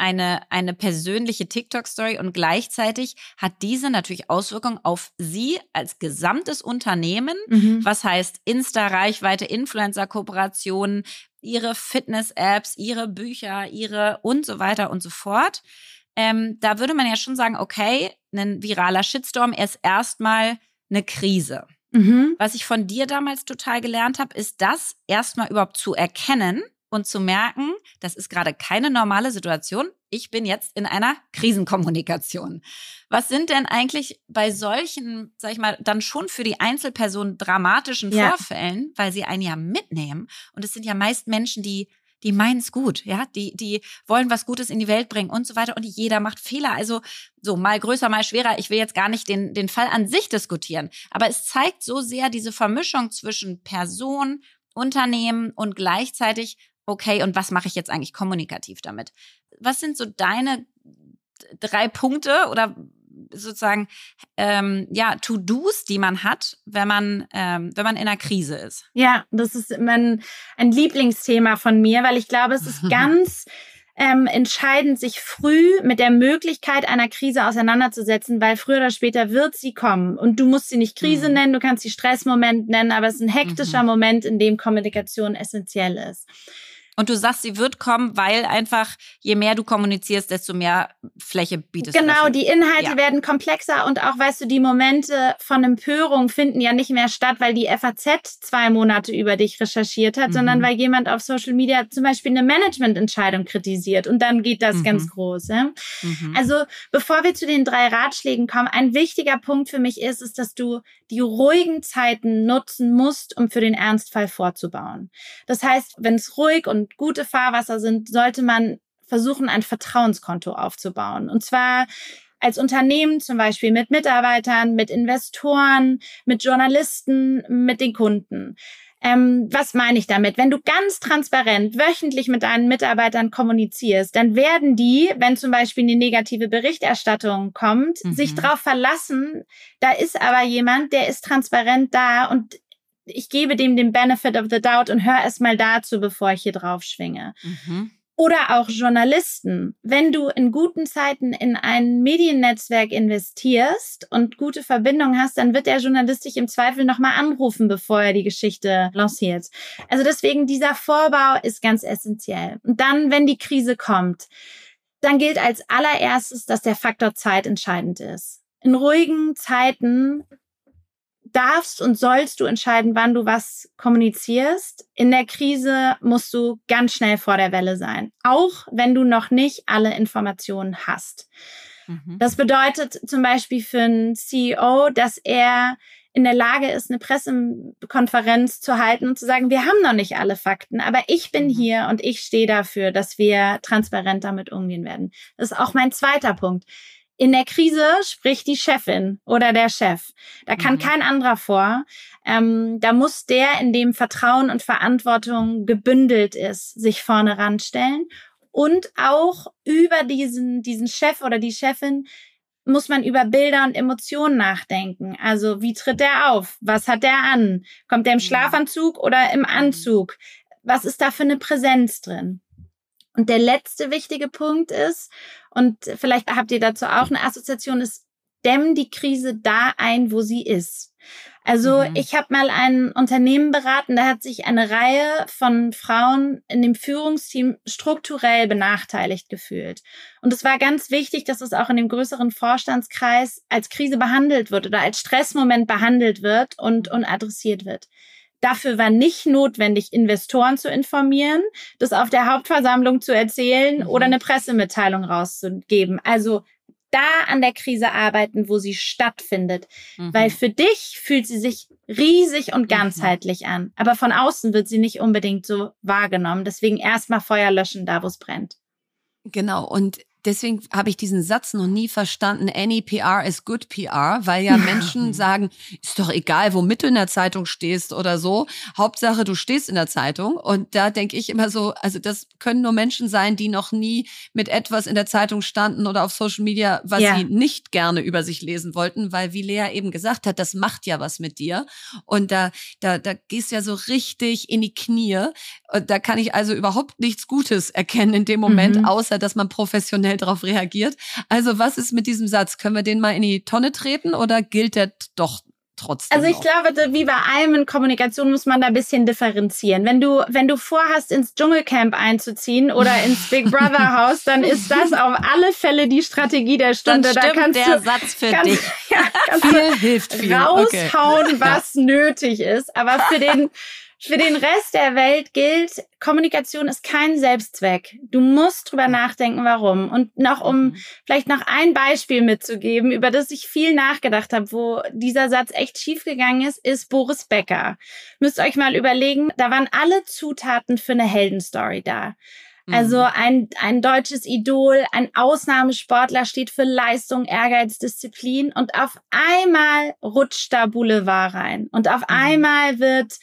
[SPEAKER 2] eine, eine persönliche TikTok-Story und gleichzeitig hat diese natürlich Auswirkungen auf sie als gesamtes Unternehmen, mhm. was heißt Insta-Reichweite, Influencer-Kooperationen, ihre Fitness-Apps, ihre Bücher, ihre und so weiter und so fort. Ähm, da würde man ja schon sagen, okay, ein viraler Shitstorm ist erstmal eine Krise. Mhm. Was ich von dir damals total gelernt habe, ist das erstmal überhaupt zu erkennen und zu merken, das ist gerade keine normale Situation. Ich bin jetzt in einer Krisenkommunikation. Was sind denn eigentlich bei solchen, sag ich mal, dann schon für die Einzelperson dramatischen ja. Vorfällen, weil sie einen ja mitnehmen? Und es sind ja meist Menschen, die die meinen es gut, ja, die, die wollen was Gutes in die Welt bringen und so weiter. Und jeder macht Fehler. Also so mal größer, mal schwerer. Ich will jetzt gar nicht den, den Fall an sich diskutieren. Aber es zeigt so sehr diese Vermischung zwischen Person, Unternehmen und gleichzeitig okay, und was mache ich jetzt eigentlich kommunikativ damit? Was sind so deine drei Punkte oder sozusagen ähm, ja To-Dos, die man hat, wenn man ähm, wenn man in einer Krise ist.
[SPEAKER 3] Ja, das ist mein ein Lieblingsthema von mir, weil ich glaube, es ist ganz ähm, entscheidend, sich früh mit der Möglichkeit einer Krise auseinanderzusetzen, weil früher oder später wird sie kommen. Und du musst sie nicht Krise mhm. nennen, du kannst sie Stressmoment nennen, aber es ist ein hektischer mhm. Moment, in dem Kommunikation essentiell ist.
[SPEAKER 2] Und du sagst, sie wird kommen, weil einfach je mehr du kommunizierst, desto mehr Fläche bietest
[SPEAKER 3] genau,
[SPEAKER 2] du.
[SPEAKER 3] Genau, die Inhalte ja. werden komplexer und auch, weißt du, die Momente von Empörung finden ja nicht mehr statt, weil die FAZ zwei Monate über dich recherchiert hat, mhm. sondern weil jemand auf Social Media zum Beispiel eine Managemententscheidung kritisiert und dann geht das mhm. ganz groß. Ja? Mhm. Also, bevor wir zu den drei Ratschlägen kommen, ein wichtiger Punkt für mich ist, ist, dass du die ruhigen Zeiten nutzen musst, um für den Ernstfall vorzubauen. Das heißt, wenn es ruhig und gute Fahrwasser sind, sollte man versuchen, ein Vertrauenskonto aufzubauen. Und zwar als Unternehmen zum Beispiel mit Mitarbeitern, mit Investoren, mit Journalisten, mit den Kunden. Ähm, was meine ich damit? Wenn du ganz transparent wöchentlich mit deinen Mitarbeitern kommunizierst, dann werden die, wenn zum Beispiel eine negative Berichterstattung kommt, mhm. sich darauf verlassen, da ist aber jemand, der ist transparent da und ich gebe dem den Benefit of the Doubt und höre erst mal dazu, bevor ich hier drauf schwinge. Mhm. Oder auch Journalisten. Wenn du in guten Zeiten in ein Mediennetzwerk investierst und gute Verbindungen hast, dann wird der Journalist dich im Zweifel nochmal anrufen, bevor er die Geschichte lanciert. Also deswegen dieser Vorbau ist ganz essentiell. Und dann, wenn die Krise kommt, dann gilt als allererstes, dass der Faktor Zeit entscheidend ist. In ruhigen Zeiten darfst und sollst du entscheiden, wann du was kommunizierst. In der Krise musst du ganz schnell vor der Welle sein, auch wenn du noch nicht alle Informationen hast. Mhm. Das bedeutet zum Beispiel für einen CEO, dass er in der Lage ist, eine Pressekonferenz zu halten und zu sagen, wir haben noch nicht alle Fakten, aber ich bin mhm. hier und ich stehe dafür, dass wir transparent damit umgehen werden. Das ist auch mein zweiter Punkt. In der Krise spricht die Chefin oder der Chef. Da kann mhm. kein anderer vor. Ähm, da muss der, in dem Vertrauen und Verantwortung gebündelt ist, sich vorne ranstellen. Und auch über diesen, diesen Chef oder die Chefin muss man über Bilder und Emotionen nachdenken. Also wie tritt er auf? Was hat er an? Kommt er im mhm. Schlafanzug oder im mhm. Anzug? Was ist da für eine Präsenz drin? Und der letzte wichtige Punkt ist, und vielleicht habt ihr dazu auch eine Assoziation, ist, dämm die Krise da ein, wo sie ist. Also mhm. ich habe mal ein Unternehmen beraten, da hat sich eine Reihe von Frauen in dem Führungsteam strukturell benachteiligt gefühlt. Und es war ganz wichtig, dass es auch in dem größeren Vorstandskreis als Krise behandelt wird oder als Stressmoment behandelt wird und, und adressiert wird. Dafür war nicht notwendig, Investoren zu informieren, das auf der Hauptversammlung zu erzählen mhm. oder eine Pressemitteilung rauszugeben. Also da an der Krise arbeiten, wo sie stattfindet. Mhm. Weil für dich fühlt sie sich riesig und mhm. ganzheitlich mhm. an. Aber von außen wird sie nicht unbedingt so wahrgenommen. Deswegen erstmal Feuer löschen, da wo es brennt.
[SPEAKER 1] Genau. Und deswegen habe ich diesen Satz noch nie verstanden. Any PR is good PR, weil ja Menschen sagen, ist doch egal, womit du in der Zeitung stehst oder so. Hauptsache, du stehst in der Zeitung. Und da denke ich immer so, also das können nur Menschen sein, die noch nie mit etwas in der Zeitung standen oder auf Social Media, was ja. sie nicht gerne über sich lesen wollten, weil wie Lea eben gesagt hat, das macht ja was mit dir. Und da, da, da gehst du ja so richtig in die Knie. Und da kann ich also überhaupt nichts Gutes erkennen in dem Moment, mhm. außer dass man professionell darauf reagiert. Also was ist mit diesem Satz? Können wir den mal in die Tonne treten oder gilt der doch trotzdem.
[SPEAKER 3] Also ich noch. glaube, wie bei allem in Kommunikation muss man da ein bisschen differenzieren. Wenn du, wenn du vorhast, ins Dschungelcamp einzuziehen oder ins Big Brother Haus, dann ist das auf alle Fälle die Strategie der Stunde.
[SPEAKER 2] Dann
[SPEAKER 3] da kannst
[SPEAKER 2] der
[SPEAKER 3] du,
[SPEAKER 2] Satz für
[SPEAKER 3] kannst,
[SPEAKER 2] dich.
[SPEAKER 3] Ja, kannst
[SPEAKER 1] viel hilft viel.
[SPEAKER 3] raushauen, okay. was ja. nötig ist. Aber für den für den Rest der Welt gilt, Kommunikation ist kein Selbstzweck. Du musst drüber nachdenken, warum. Und noch, um mhm. vielleicht noch ein Beispiel mitzugeben, über das ich viel nachgedacht habe, wo dieser Satz echt schiefgegangen ist, ist Boris Becker. Müsst euch mal überlegen, da waren alle Zutaten für eine Heldenstory da. Also mhm. ein, ein deutsches Idol, ein Ausnahmesportler steht für Leistung, Ehrgeiz, Disziplin und auf einmal rutscht da Boulevard rein und auf mhm. einmal wird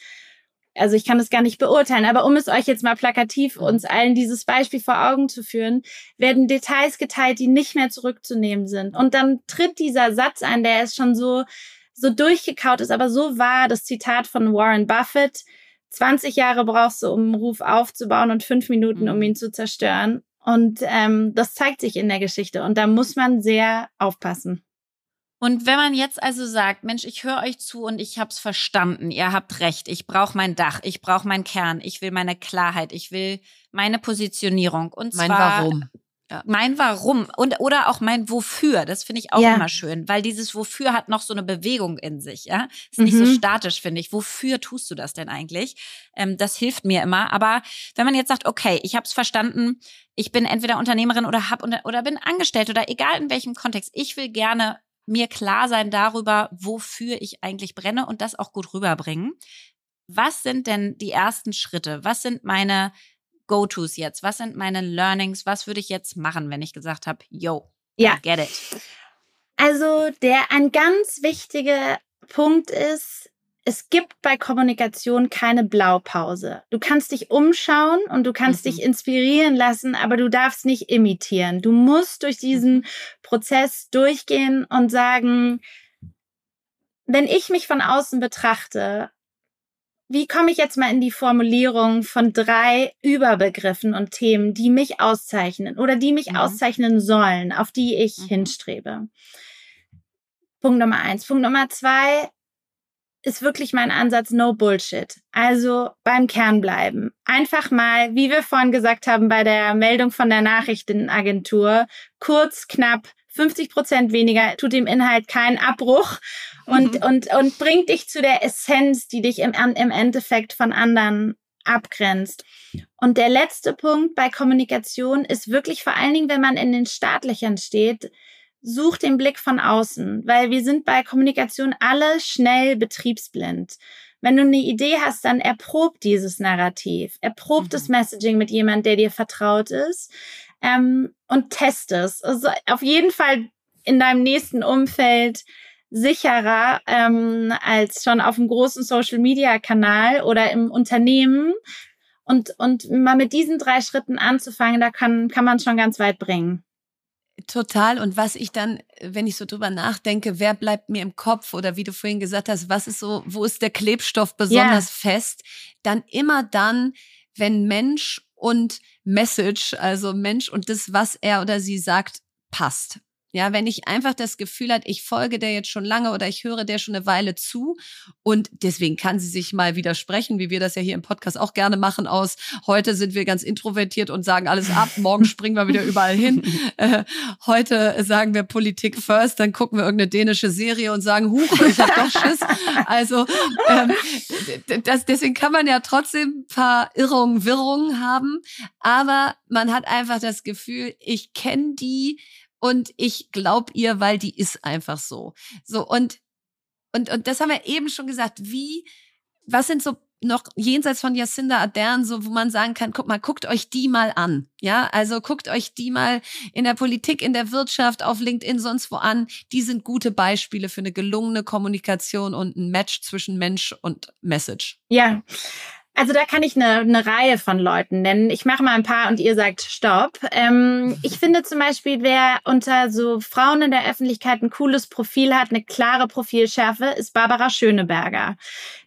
[SPEAKER 3] also ich kann das gar nicht beurteilen, aber um es euch jetzt mal plakativ uns allen dieses Beispiel vor Augen zu führen, werden Details geteilt, die nicht mehr zurückzunehmen sind. Und dann tritt dieser Satz ein, der ist schon so, so durchgekaut ist, aber so wahr, das Zitat von Warren Buffett, 20 Jahre brauchst du, um einen Ruf aufzubauen und fünf Minuten, um mhm. ihn zu zerstören. Und ähm, das zeigt sich in der Geschichte. Und da muss man sehr aufpassen.
[SPEAKER 2] Und wenn man jetzt also sagt, Mensch, ich höre euch zu und ich habe es verstanden, ihr habt recht, ich brauche mein Dach, ich brauche meinen Kern, ich will meine Klarheit, ich will meine Positionierung und
[SPEAKER 1] mein
[SPEAKER 2] zwar
[SPEAKER 1] Warum.
[SPEAKER 2] Ja. Mein Warum und oder auch mein Wofür, das finde ich auch ja. immer schön, weil dieses Wofür hat noch so eine Bewegung in sich, ja, ist nicht mhm. so statisch finde ich. Wofür tust du das denn eigentlich? Ähm, das hilft mir immer. Aber wenn man jetzt sagt, okay, ich habe es verstanden, ich bin entweder Unternehmerin oder hab oder bin Angestellte oder egal in welchem Kontext, ich will gerne mir klar sein darüber, wofür ich eigentlich brenne und das auch gut rüberbringen. Was sind denn die ersten Schritte? Was sind meine Go-Tos jetzt? Was sind meine Learnings? Was würde ich jetzt machen, wenn ich gesagt habe, yo, ja. I get it?
[SPEAKER 3] Also der ein ganz wichtiger Punkt ist, es gibt bei Kommunikation keine Blaupause. Du kannst dich umschauen und du kannst mhm. dich inspirieren lassen, aber du darfst nicht imitieren. Du musst durch diesen mhm. Prozess durchgehen und sagen, wenn ich mich von außen betrachte, wie komme ich jetzt mal in die Formulierung von drei Überbegriffen und Themen, die mich auszeichnen oder die mich mhm. auszeichnen sollen, auf die ich mhm. hinstrebe? Punkt Nummer eins. Punkt Nummer zwei, ist wirklich mein Ansatz No Bullshit. Also beim Kern bleiben. Einfach mal, wie wir vorhin gesagt haben bei der Meldung von der Nachrichtenagentur, kurz, knapp, 50 Prozent weniger, tut dem Inhalt keinen Abbruch und, mhm. und, und bringt dich zu der Essenz, die dich im, im Endeffekt von anderen abgrenzt. Und der letzte Punkt bei Kommunikation ist wirklich vor allen Dingen, wenn man in den Staatlichen steht, such den Blick von außen, weil wir sind bei Kommunikation alle schnell betriebsblind. Wenn du eine Idee hast, dann erprob dieses Narrativ, erprob mhm. das Messaging mit jemand, der dir vertraut ist ähm, und test es. Also auf jeden Fall in deinem nächsten Umfeld sicherer ähm, als schon auf einem großen Social-Media-Kanal oder im Unternehmen. Und, und mal mit diesen drei Schritten anzufangen, da kann, kann man schon ganz weit bringen.
[SPEAKER 1] Total. Und was ich dann, wenn ich so drüber nachdenke, wer bleibt mir im Kopf oder wie du vorhin gesagt hast, was ist so, wo ist der Klebstoff besonders yeah. fest? Dann immer dann, wenn Mensch und Message, also Mensch und das, was er oder sie sagt, passt. Ja, wenn ich einfach das Gefühl hat, ich folge der jetzt schon lange oder ich höre der schon eine Weile zu und deswegen kann sie sich mal widersprechen, wie wir das ja hier im Podcast auch gerne machen aus. Heute sind wir ganz introvertiert und sagen alles ab, morgen springen wir wieder überall hin. Äh, heute sagen wir Politik first, dann gucken wir irgendeine dänische Serie und sagen, huch, ich hab doch Schiss. Also ähm, das, deswegen kann man ja trotzdem paar Irrungen, Wirrungen haben, aber man hat einfach das Gefühl, ich kenne die und ich glaub ihr, weil die ist einfach so. So und und und das haben wir eben schon gesagt, wie was sind so
[SPEAKER 4] noch jenseits von Jacinda Ardern, so wo man sagen kann, guck mal, guckt euch die mal an. Ja, also guckt euch die mal in der Politik, in der Wirtschaft, auf LinkedIn, sonst wo an. Die sind gute Beispiele für eine gelungene Kommunikation und ein Match zwischen Mensch und Message.
[SPEAKER 3] Ja. Also da kann ich eine, eine Reihe von Leuten nennen. Ich mache mal ein paar und ihr sagt Stopp. Ähm, ich finde zum Beispiel, wer unter so Frauen in der Öffentlichkeit ein cooles Profil hat, eine klare Profilschärfe, ist Barbara Schöneberger.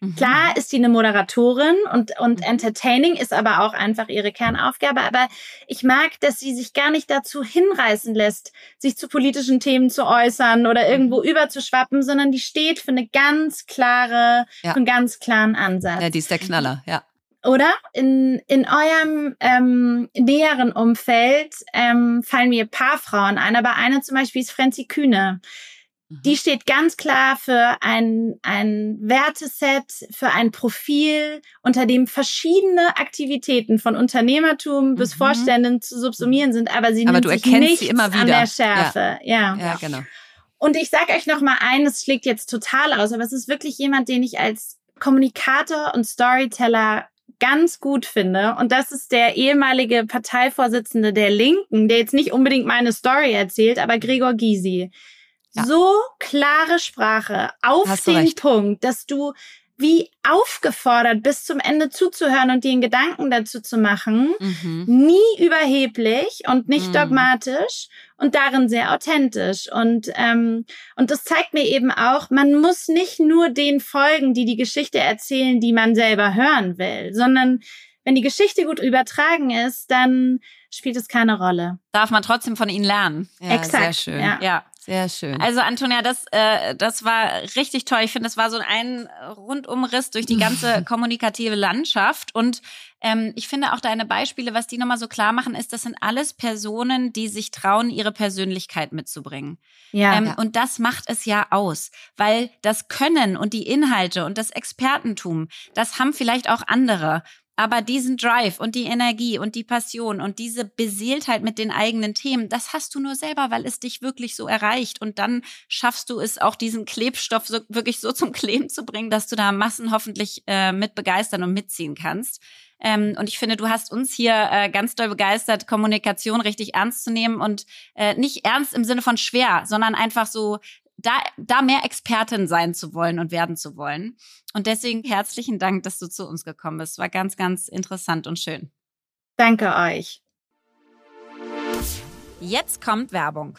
[SPEAKER 3] Mhm. Klar ist sie eine Moderatorin und, und mhm. entertaining ist aber auch einfach ihre Kernaufgabe. Aber ich mag, dass sie sich gar nicht dazu hinreißen lässt, sich zu politischen Themen zu äußern oder irgendwo mhm. überzuschwappen, sondern die steht für eine ganz klare, ja. für einen ganz klaren Ansatz.
[SPEAKER 4] Ja, die ist der Knaller, ja
[SPEAKER 3] oder? In, in eurem ähm, näheren Umfeld ähm, fallen mir ein paar Frauen ein, aber eine zum Beispiel ist Franzi Kühne. Die mhm. steht ganz klar für ein, ein Werteset, für ein Profil, unter dem verschiedene Aktivitäten von Unternehmertum mhm. bis Vorständen zu subsumieren sind, aber sie
[SPEAKER 4] aber
[SPEAKER 3] nimmt
[SPEAKER 4] du
[SPEAKER 3] sich nichts
[SPEAKER 4] sie immer wieder. an
[SPEAKER 3] der Schärfe.
[SPEAKER 4] Ja, ja, ja genau.
[SPEAKER 3] Und ich sage euch noch mal eines schlägt jetzt total aus, aber es ist wirklich jemand, den ich als Kommunikator und Storyteller ganz gut finde. Und das ist der ehemalige Parteivorsitzende der Linken, der jetzt nicht unbedingt meine Story erzählt, aber Gregor Gysi. Ja. So klare Sprache auf den Punkt, dass du wie aufgefordert bis zum Ende zuzuhören und den Gedanken dazu zu machen. Mhm. Nie überheblich und nicht mhm. dogmatisch und darin sehr authentisch. Und, ähm, und das zeigt mir eben auch, man muss nicht nur den folgen, die die Geschichte erzählen, die man selber hören will, sondern wenn die Geschichte gut übertragen ist, dann spielt es keine Rolle.
[SPEAKER 2] Darf man trotzdem von ihnen lernen.
[SPEAKER 3] Ja, Exakt.
[SPEAKER 4] Sehr schön.
[SPEAKER 3] Ja.
[SPEAKER 4] ja. Sehr schön.
[SPEAKER 2] Also Antonia, das, äh, das war richtig toll. Ich finde, das war so ein Rundumriss durch die ganze kommunikative Landschaft. Und ähm, ich finde auch deine Beispiele, was die nochmal so klar machen, ist, das sind alles Personen, die sich trauen, ihre Persönlichkeit mitzubringen. Ja, ähm, ja. Und das macht es ja aus, weil das Können und die Inhalte und das Expertentum, das haben vielleicht auch andere. Aber diesen Drive und die Energie und die Passion und diese Beseeltheit mit den eigenen Themen, das hast du nur selber, weil es dich wirklich so erreicht. Und dann schaffst du es auch, diesen Klebstoff so, wirklich so zum Kleben zu bringen, dass du da Massen hoffentlich äh, mit begeistern und mitziehen kannst. Ähm, und ich finde, du hast uns hier äh, ganz doll begeistert, Kommunikation richtig ernst zu nehmen und äh, nicht ernst im Sinne von schwer, sondern einfach so da, da mehr Expertin sein zu wollen und werden zu wollen. Und deswegen herzlichen Dank, dass du zu uns gekommen bist. War ganz, ganz interessant und schön.
[SPEAKER 3] Danke euch.
[SPEAKER 2] Jetzt kommt Werbung.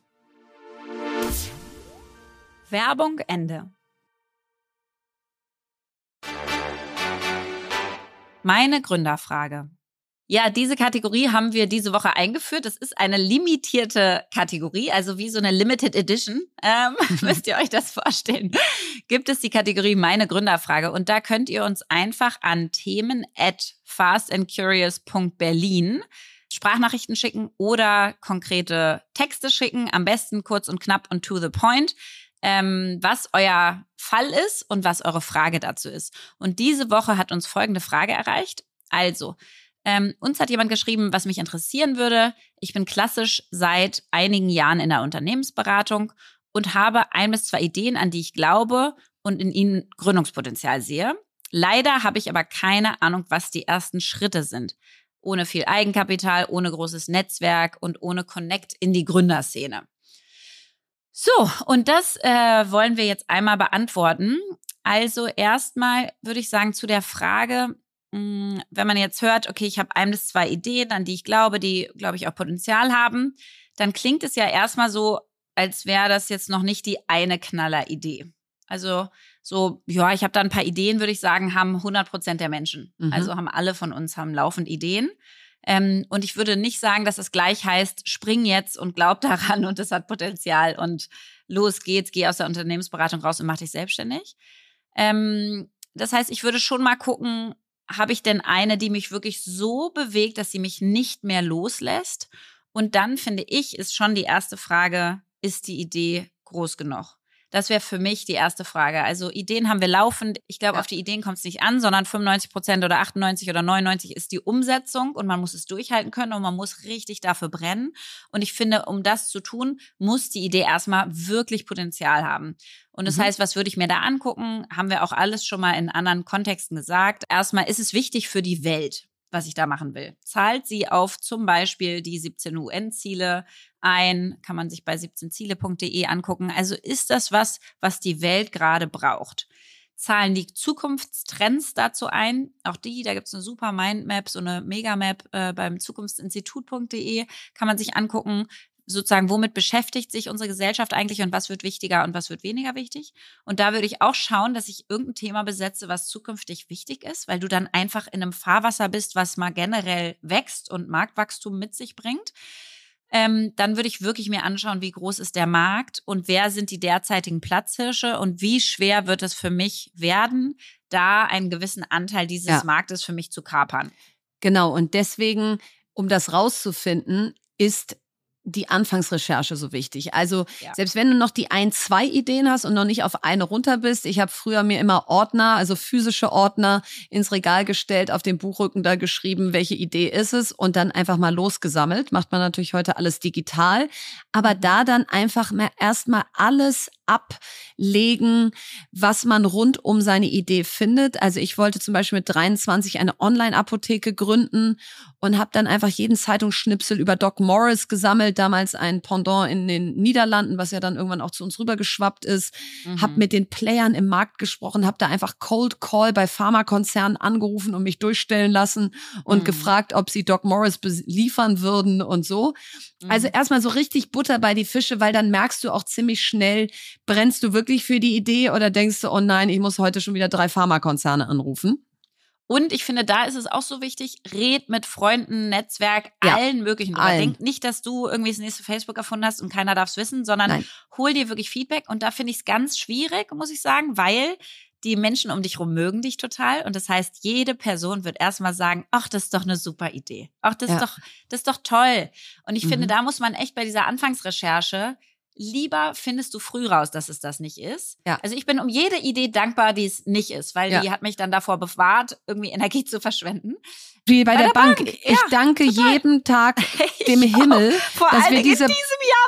[SPEAKER 2] Werbung Ende. Meine Gründerfrage. Ja, diese Kategorie haben wir diese Woche eingeführt. Das ist eine limitierte Kategorie, also wie so eine Limited Edition. Ähm, müsst ihr euch das vorstellen. Gibt es die Kategorie Meine Gründerfrage und da könnt ihr uns einfach an themen at fastandcurious.berlin Sprachnachrichten schicken oder konkrete Texte schicken. Am besten kurz und knapp und to the point ähm, was euer Fall ist und was eure Frage dazu ist. Und diese Woche hat uns folgende Frage erreicht. Also, ähm, uns hat jemand geschrieben, was mich interessieren würde. Ich bin klassisch seit einigen Jahren in der Unternehmensberatung und habe ein bis zwei Ideen, an die ich glaube und in ihnen Gründungspotenzial sehe. Leider habe ich aber keine Ahnung, was die ersten Schritte sind. Ohne viel Eigenkapital, ohne großes Netzwerk und ohne Connect in die Gründerszene. So, und das äh, wollen wir jetzt einmal beantworten. Also erstmal würde ich sagen zu der Frage, mh, hm, wenn man jetzt hört, okay, ich habe ein bis zwei Ideen, an die ich glaube, die, glaube ich, auch Potenzial haben, dann klingt es ja erstmal so, als wäre das jetzt noch nicht die eine Knaller-Idee. Also so, ja, ich habe da ein paar Ideen, würde ich sagen, haben 100 Prozent der Menschen. Mhm. Also haben alle von uns haben laufend Ideen. Ähm, und ich würde nicht sagen, dass es gleich heißt, spring jetzt und glaub daran und es hat Potenzial und los geht's, geh aus der Unternehmensberatung raus und mach dich selbstständig. Ähm, das heißt, ich würde schon mal gucken, habe ich denn eine, die mich wirklich so bewegt, dass sie mich nicht mehr loslässt? Und dann finde ich, ist schon die erste Frage, ist die Idee groß genug? Das wäre für mich die erste Frage. Also Ideen haben wir laufend. Ich glaube, ja. auf die Ideen kommt es nicht an, sondern 95 Prozent oder 98 oder 99 ist die Umsetzung und man muss es durchhalten können und man muss richtig dafür brennen. Und ich finde, um das zu tun, muss die Idee erstmal wirklich Potenzial haben. Und das mhm. heißt, was würde ich mir da angucken? Haben wir auch alles schon mal in anderen Kontexten gesagt. Erstmal ist es wichtig für die Welt was ich da machen will. Zahlt sie auf zum Beispiel die 17 UN-Ziele ein, kann man sich bei 17ziele.de angucken. Also ist das was, was die Welt gerade braucht? Zahlen die Zukunftstrends dazu ein? Auch die, da gibt es eine super Mindmap, so eine Megamap äh, beim Zukunftsinstitut.de, kann man sich angucken sozusagen, womit beschäftigt sich unsere Gesellschaft eigentlich und was wird wichtiger und was wird weniger wichtig. Und da würde ich auch schauen, dass ich irgendein Thema besetze, was zukünftig wichtig ist, weil du dann einfach in einem Fahrwasser bist, was mal generell wächst und Marktwachstum mit sich bringt. Ähm, dann würde ich wirklich mir anschauen, wie groß ist der Markt und wer sind die derzeitigen Platzhirsche und wie schwer wird es für mich werden, da einen gewissen Anteil dieses ja. Marktes für mich zu kapern.
[SPEAKER 4] Genau, und deswegen, um das rauszufinden, ist die Anfangsrecherche so wichtig. Also ja. selbst wenn du noch die ein, zwei Ideen hast und noch nicht auf eine runter bist, ich habe früher mir immer Ordner, also physische Ordner ins Regal gestellt, auf dem Buchrücken da geschrieben, welche Idee ist es und dann einfach mal losgesammelt. Macht man natürlich heute alles digital, aber mhm. da dann einfach mal erstmal alles
[SPEAKER 1] ablegen, was man rund um seine Idee findet. Also ich wollte zum Beispiel mit 23 eine Online-Apotheke gründen und habe dann einfach jeden Zeitungsschnipsel über Doc Morris gesammelt, damals ein Pendant in den Niederlanden, was ja dann irgendwann auch zu uns rübergeschwappt ist. Mhm. Habe mit den Playern im Markt gesprochen, habe da einfach Cold Call bei Pharmakonzernen angerufen und mich durchstellen lassen und mhm. gefragt, ob sie Doc Morris liefern würden und so. Also mhm. erstmal so richtig Butter bei die Fische, weil dann merkst du auch ziemlich schnell, brennst du wirklich für die Idee oder denkst du, oh nein, ich muss heute schon wieder drei Pharmakonzerne anrufen?
[SPEAKER 2] Und ich finde, da ist es auch so wichtig, red mit Freunden, Netzwerk, ja, allen möglichen. Allen. Denk nicht, dass du irgendwie das nächste Facebook erfunden hast und keiner darf es wissen, sondern Nein. hol dir wirklich Feedback. Und da finde ich es ganz schwierig, muss ich sagen, weil die Menschen um dich rum mögen dich total. Und das heißt, jede Person wird erstmal sagen, ach, das ist doch eine super Idee. Ach, das ja. ist doch, das ist doch toll. Und ich mhm. finde, da muss man echt bei dieser Anfangsrecherche lieber findest du früh raus, dass es das nicht ist. Ja. Also ich bin um jede Idee dankbar, die es nicht ist, weil ja. die hat mich dann davor bewahrt, irgendwie Energie zu verschwenden.
[SPEAKER 1] Wie bei, bei der, der, Bank. Bank. Ich ja, danke total. jedem Tag dem Himmel, dass wir diese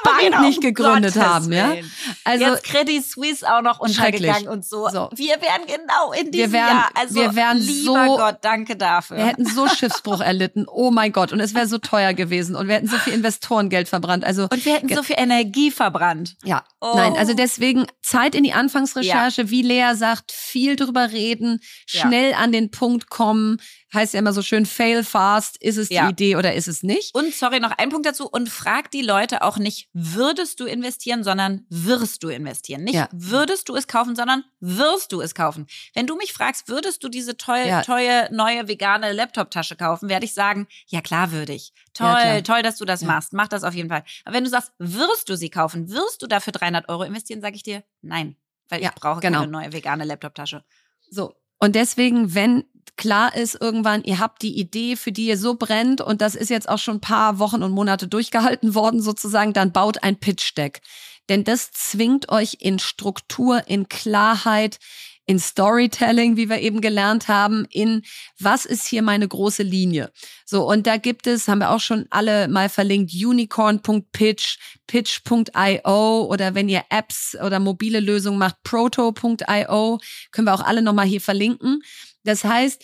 [SPEAKER 1] Bank nicht gegründet Gottes haben. Ja?
[SPEAKER 2] Also Jetzt Credit Suisse auch noch untergegangen und so. so. Wir wären genau in diesem wir wären, Jahr. Also wir wären lieber so, Gott, danke dafür.
[SPEAKER 1] Wir hätten so Schiffsbruch erlitten. Oh mein Gott. Und es wäre so teuer gewesen. Und wir hätten so viel Investorengeld verbrannt. Also
[SPEAKER 2] und wir hätten so viel Energie verbrannt.
[SPEAKER 1] Ja. Oh. Nein, also deswegen Zeit in die Anfangsrecherche. Ja. Wie Lea sagt, viel drüber reden, schnell ja. an den Punkt kommen heißt ja immer so schön, fail fast, ist es ja. die Idee oder ist es nicht?
[SPEAKER 2] Und sorry, noch ein Punkt dazu. Und frag die Leute auch nicht, würdest du investieren, sondern wirst du investieren. Nicht ja. würdest du es kaufen, sondern wirst du es kaufen. Wenn du mich fragst, würdest du diese toll, ja. teure, neue vegane Laptop-Tasche kaufen, werde ich sagen, ja klar würde ich. Toll, toll, dass du das machst. Mach das auf jeden Fall. Aber wenn du sagst, wirst du sie kaufen, wirst du dafür 300 Euro investieren, sage ich dir, nein. Weil ich brauche genau. keine neue vegane Laptop-Tasche.
[SPEAKER 1] So, und deswegen, wenn klar ist irgendwann, ihr habt die Idee, für die ihr so brennt und das ist jetzt auch schon ein paar Wochen und Monate durchgehalten worden sozusagen, dann baut ein Pitch Deck. Denn das zwingt euch in Struktur, in Klarheit, in Storytelling, wie wir eben gelernt haben, in was ist hier meine große Linie. So, und da gibt es, haben wir auch schon alle mal verlinkt, unicorn.pitch, pitch.io oder wenn ihr Apps oder mobile Lösungen macht, proto.io, können wir auch alle nochmal hier verlinken. Das heißt,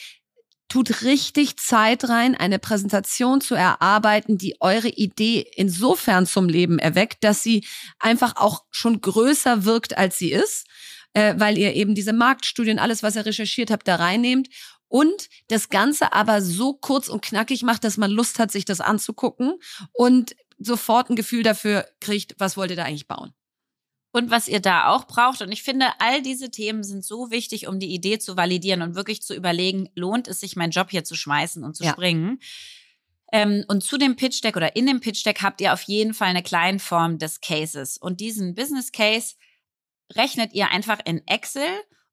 [SPEAKER 1] tut richtig Zeit rein, eine Präsentation zu erarbeiten, die eure Idee insofern zum Leben erweckt, dass sie einfach auch schon größer wirkt, als sie ist, äh, weil ihr eben diese Marktstudien, alles, was ihr recherchiert habt, da reinnehmt und das Ganze aber so kurz und knackig macht, dass man Lust hat, sich das anzugucken und sofort ein Gefühl dafür kriegt, was wollt ihr da eigentlich bauen
[SPEAKER 2] und was ihr da auch braucht. Und ich finde, all diese Themen sind so wichtig, um die Idee zu validieren und wirklich zu überlegen, lohnt es sich, meinen Job hier zu schmeißen und zu ja. springen. Ähm, und zu dem Pitch Deck oder in dem Pitch Deck habt ihr auf jeden Fall eine Kleinform des Cases. Und diesen Business Case rechnet ihr einfach in Excel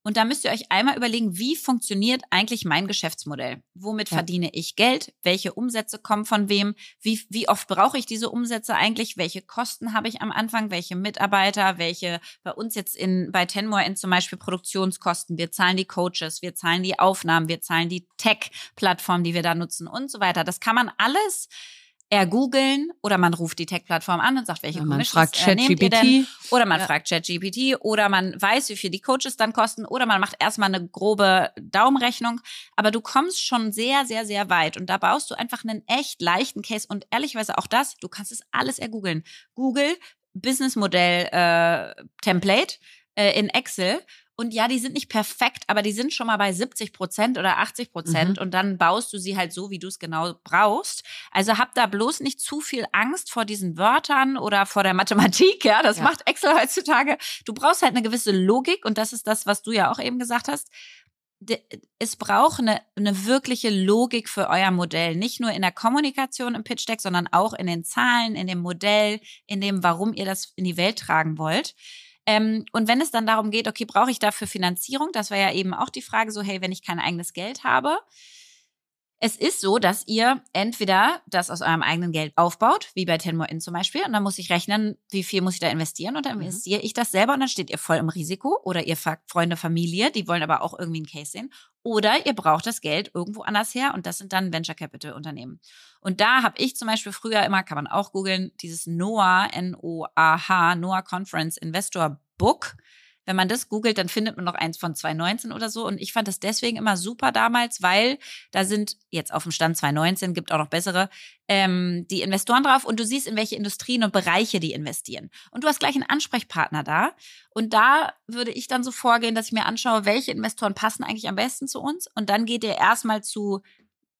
[SPEAKER 2] und da müsst ihr euch einmal überlegen, wie funktioniert eigentlich mein Geschäftsmodell? Womit ja. verdiene ich Geld? Welche Umsätze kommen von wem? Wie, wie oft brauche ich diese Umsätze eigentlich? Welche Kosten habe ich am Anfang? Welche Mitarbeiter? Welche bei uns jetzt in, bei Tenmore in zum Beispiel Produktionskosten? Wir zahlen die Coaches, wir zahlen die Aufnahmen, wir zahlen die Tech-Plattform, die wir da nutzen und so weiter. Das kann man alles ergoogeln oder man ruft die Tech-Plattform an und sagt, welche ja,
[SPEAKER 1] man fragt äh, nehmt ihr denn?
[SPEAKER 2] Oder man ja. fragt ChatGPT oder man weiß, wie viel die Coaches dann kosten oder man macht erstmal eine grobe Daumenrechnung. Aber du kommst schon sehr, sehr, sehr weit und da baust du einfach einen echt leichten Case und ehrlicherweise auch das, du kannst es alles ergoogeln. Google Businessmodell äh, Template äh, in Excel und ja, die sind nicht perfekt, aber die sind schon mal bei 70 Prozent oder 80 Prozent. Mhm. Und dann baust du sie halt so, wie du es genau brauchst. Also hab da bloß nicht zu viel Angst vor diesen Wörtern oder vor der Mathematik. Ja, das ja. macht Excel heutzutage. Du brauchst halt eine gewisse Logik. Und das ist das, was du ja auch eben gesagt hast es braucht eine, eine wirkliche Logik für euer Modell. Nicht nur in der Kommunikation im Pitch Deck, sondern auch in den Zahlen, in dem Modell, in dem, warum ihr das in die Welt tragen wollt. Ähm, und wenn es dann darum geht, okay, brauche ich dafür Finanzierung? Das war ja eben auch die Frage so, hey, wenn ich kein eigenes Geld habe, es ist so, dass ihr entweder das aus eurem eigenen Geld aufbaut, wie bei Tenmore In zum Beispiel, und dann muss ich rechnen, wie viel muss ich da investieren, und dann mhm. investiere ich das selber und dann steht ihr voll im Risiko. Oder ihr fragt Freunde, Familie, die wollen aber auch irgendwie einen Case sehen. Oder ihr braucht das Geld irgendwo anders her und das sind dann Venture Capital Unternehmen. Und da habe ich zum Beispiel früher immer, kann man auch googeln, dieses NOAH, N-O-A-H, NOAH Conference Investor Book. Wenn man das googelt, dann findet man noch eins von 2019 oder so. Und ich fand das deswegen immer super damals, weil da sind jetzt auf dem Stand 2019, gibt auch noch bessere, ähm, die Investoren drauf und du siehst, in welche Industrien und Bereiche die investieren. Und du hast gleich einen Ansprechpartner da. Und da würde ich dann so vorgehen, dass ich mir anschaue, welche Investoren passen eigentlich am besten zu uns. Und dann geht ihr erstmal zu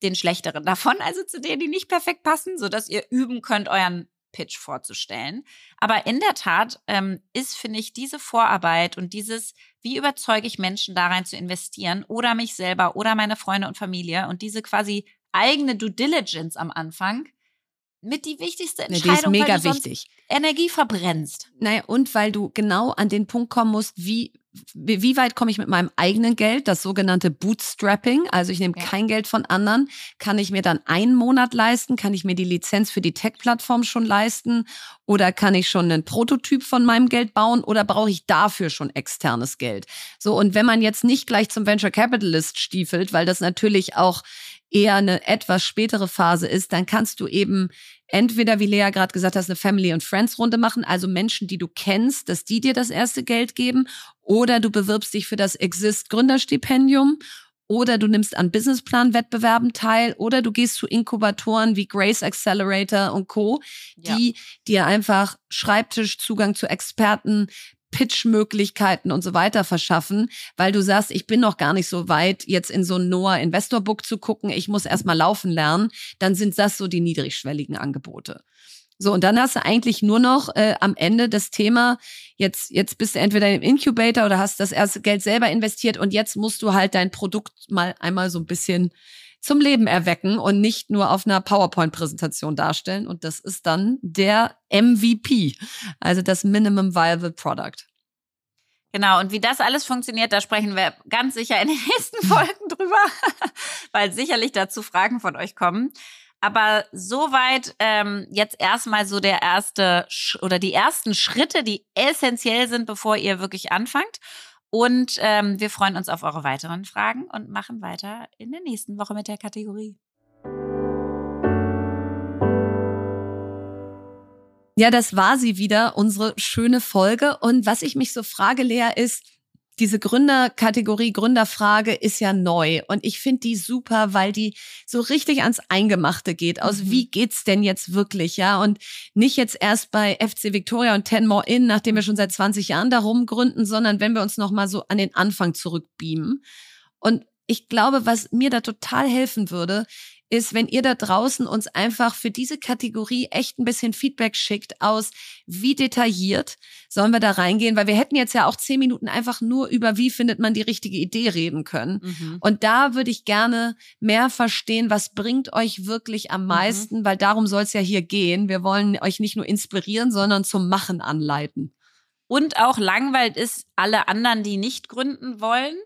[SPEAKER 2] den schlechteren davon, also zu denen, die nicht perfekt passen, sodass ihr üben könnt, euren Pitch vorzustellen. Aber in der Tat ähm, ist, finde ich, diese Vorarbeit und dieses, wie überzeuge ich Menschen da rein zu investieren oder mich selber oder meine Freunde und Familie und diese quasi eigene Due Diligence am Anfang mit die wichtigste Entscheidung,
[SPEAKER 1] nee, die ist mega weil du wichtig.
[SPEAKER 2] Energie verbrennst.
[SPEAKER 1] Naja, und weil du genau an den Punkt kommen musst, wie wie weit komme ich mit meinem eigenen Geld, das sogenannte Bootstrapping, also ich nehme ja. kein Geld von anderen, kann ich mir dann einen Monat leisten, kann ich mir die Lizenz für die Tech-Plattform schon leisten oder kann ich schon einen Prototyp von meinem Geld bauen oder brauche ich dafür schon externes Geld? So, und wenn man jetzt nicht gleich zum Venture Capitalist stiefelt, weil das natürlich auch eher eine etwas spätere Phase ist, dann kannst du eben entweder, wie Lea gerade gesagt hat, eine Family and Friends Runde machen, also Menschen, die du kennst, dass die dir das erste Geld geben, oder du bewirbst dich für das Exist Gründerstipendium oder du nimmst an Businessplan-Wettbewerben teil oder du gehst zu Inkubatoren wie Grace Accelerator und Co., die ja. dir einfach Schreibtischzugang zu Experten, Pitch-Möglichkeiten und so weiter verschaffen, weil du sagst, ich bin noch gar nicht so weit, jetzt in so ein Noah Investor Book zu gucken, ich muss erstmal laufen lernen, dann sind das so die niedrigschwelligen Angebote. So, und dann hast du eigentlich nur noch äh, am Ende das Thema, jetzt, jetzt bist du entweder im Incubator oder hast das erste Geld selber investiert und jetzt musst du halt dein Produkt mal einmal so ein bisschen zum Leben erwecken und nicht nur auf einer PowerPoint-Präsentation darstellen. Und das ist dann der MVP, also das Minimum Viable Product.
[SPEAKER 2] Genau, und wie das alles funktioniert, da sprechen wir ganz sicher in den nächsten Folgen drüber, weil sicherlich dazu Fragen von euch kommen. Aber soweit ähm, jetzt erstmal so der erste Sch oder die ersten Schritte, die essentiell sind, bevor ihr wirklich anfangt. Und ähm, wir freuen uns auf eure weiteren Fragen und machen weiter in der nächsten Woche mit der Kategorie.
[SPEAKER 1] Ja, das war sie wieder, unsere schöne Folge. Und was ich mich so frage, Lea, ist, diese Gründerkategorie, Gründerfrage ist ja neu und ich finde die super, weil die so richtig ans Eingemachte geht. Aus mhm. wie geht's denn jetzt wirklich, ja? Und nicht jetzt erst bei FC Victoria und Ten More In, nachdem wir schon seit 20 Jahren darum gründen, sondern wenn wir uns nochmal so an den Anfang zurückbeamen. Und ich glaube, was mir da total helfen würde, ist, wenn ihr da draußen uns einfach für diese Kategorie echt ein bisschen Feedback schickt aus, wie detailliert sollen wir da reingehen, weil wir hätten jetzt ja auch zehn Minuten einfach nur über, wie findet man die richtige Idee reden können. Mhm. Und da würde ich gerne mehr verstehen, was bringt euch wirklich am mhm. meisten, mhm. weil darum soll es ja hier gehen. Wir wollen euch nicht nur inspirieren, sondern zum Machen anleiten.
[SPEAKER 2] Und auch langweilt ist alle anderen, die nicht gründen wollen.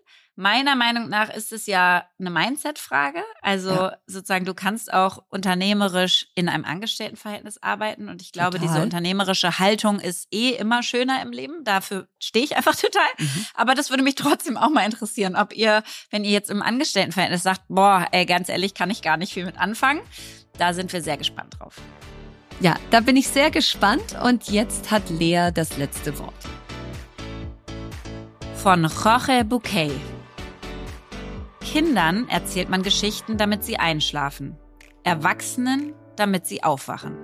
[SPEAKER 2] Meiner Meinung nach ist es ja eine Mindset-Frage. Also ja. sozusagen, du kannst auch unternehmerisch in einem Angestelltenverhältnis arbeiten. Und ich glaube, total. diese unternehmerische Haltung ist eh immer schöner im Leben. Dafür stehe ich einfach total. Mhm. Aber das würde mich trotzdem auch mal interessieren, ob ihr, wenn ihr jetzt im Angestelltenverhältnis sagt, boah, ey, ganz ehrlich, kann ich gar nicht viel mit anfangen. Da sind wir sehr gespannt drauf.
[SPEAKER 1] Ja, da bin ich sehr gespannt. Und jetzt hat Lea das letzte Wort.
[SPEAKER 2] Von Jorge Bouquet. Kindern erzählt man Geschichten, damit sie einschlafen. Erwachsenen, damit sie aufwachen.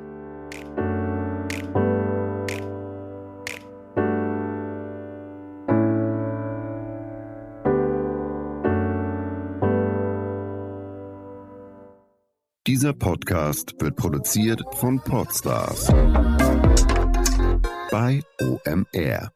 [SPEAKER 5] Dieser Podcast wird produziert von Podstars bei OMR.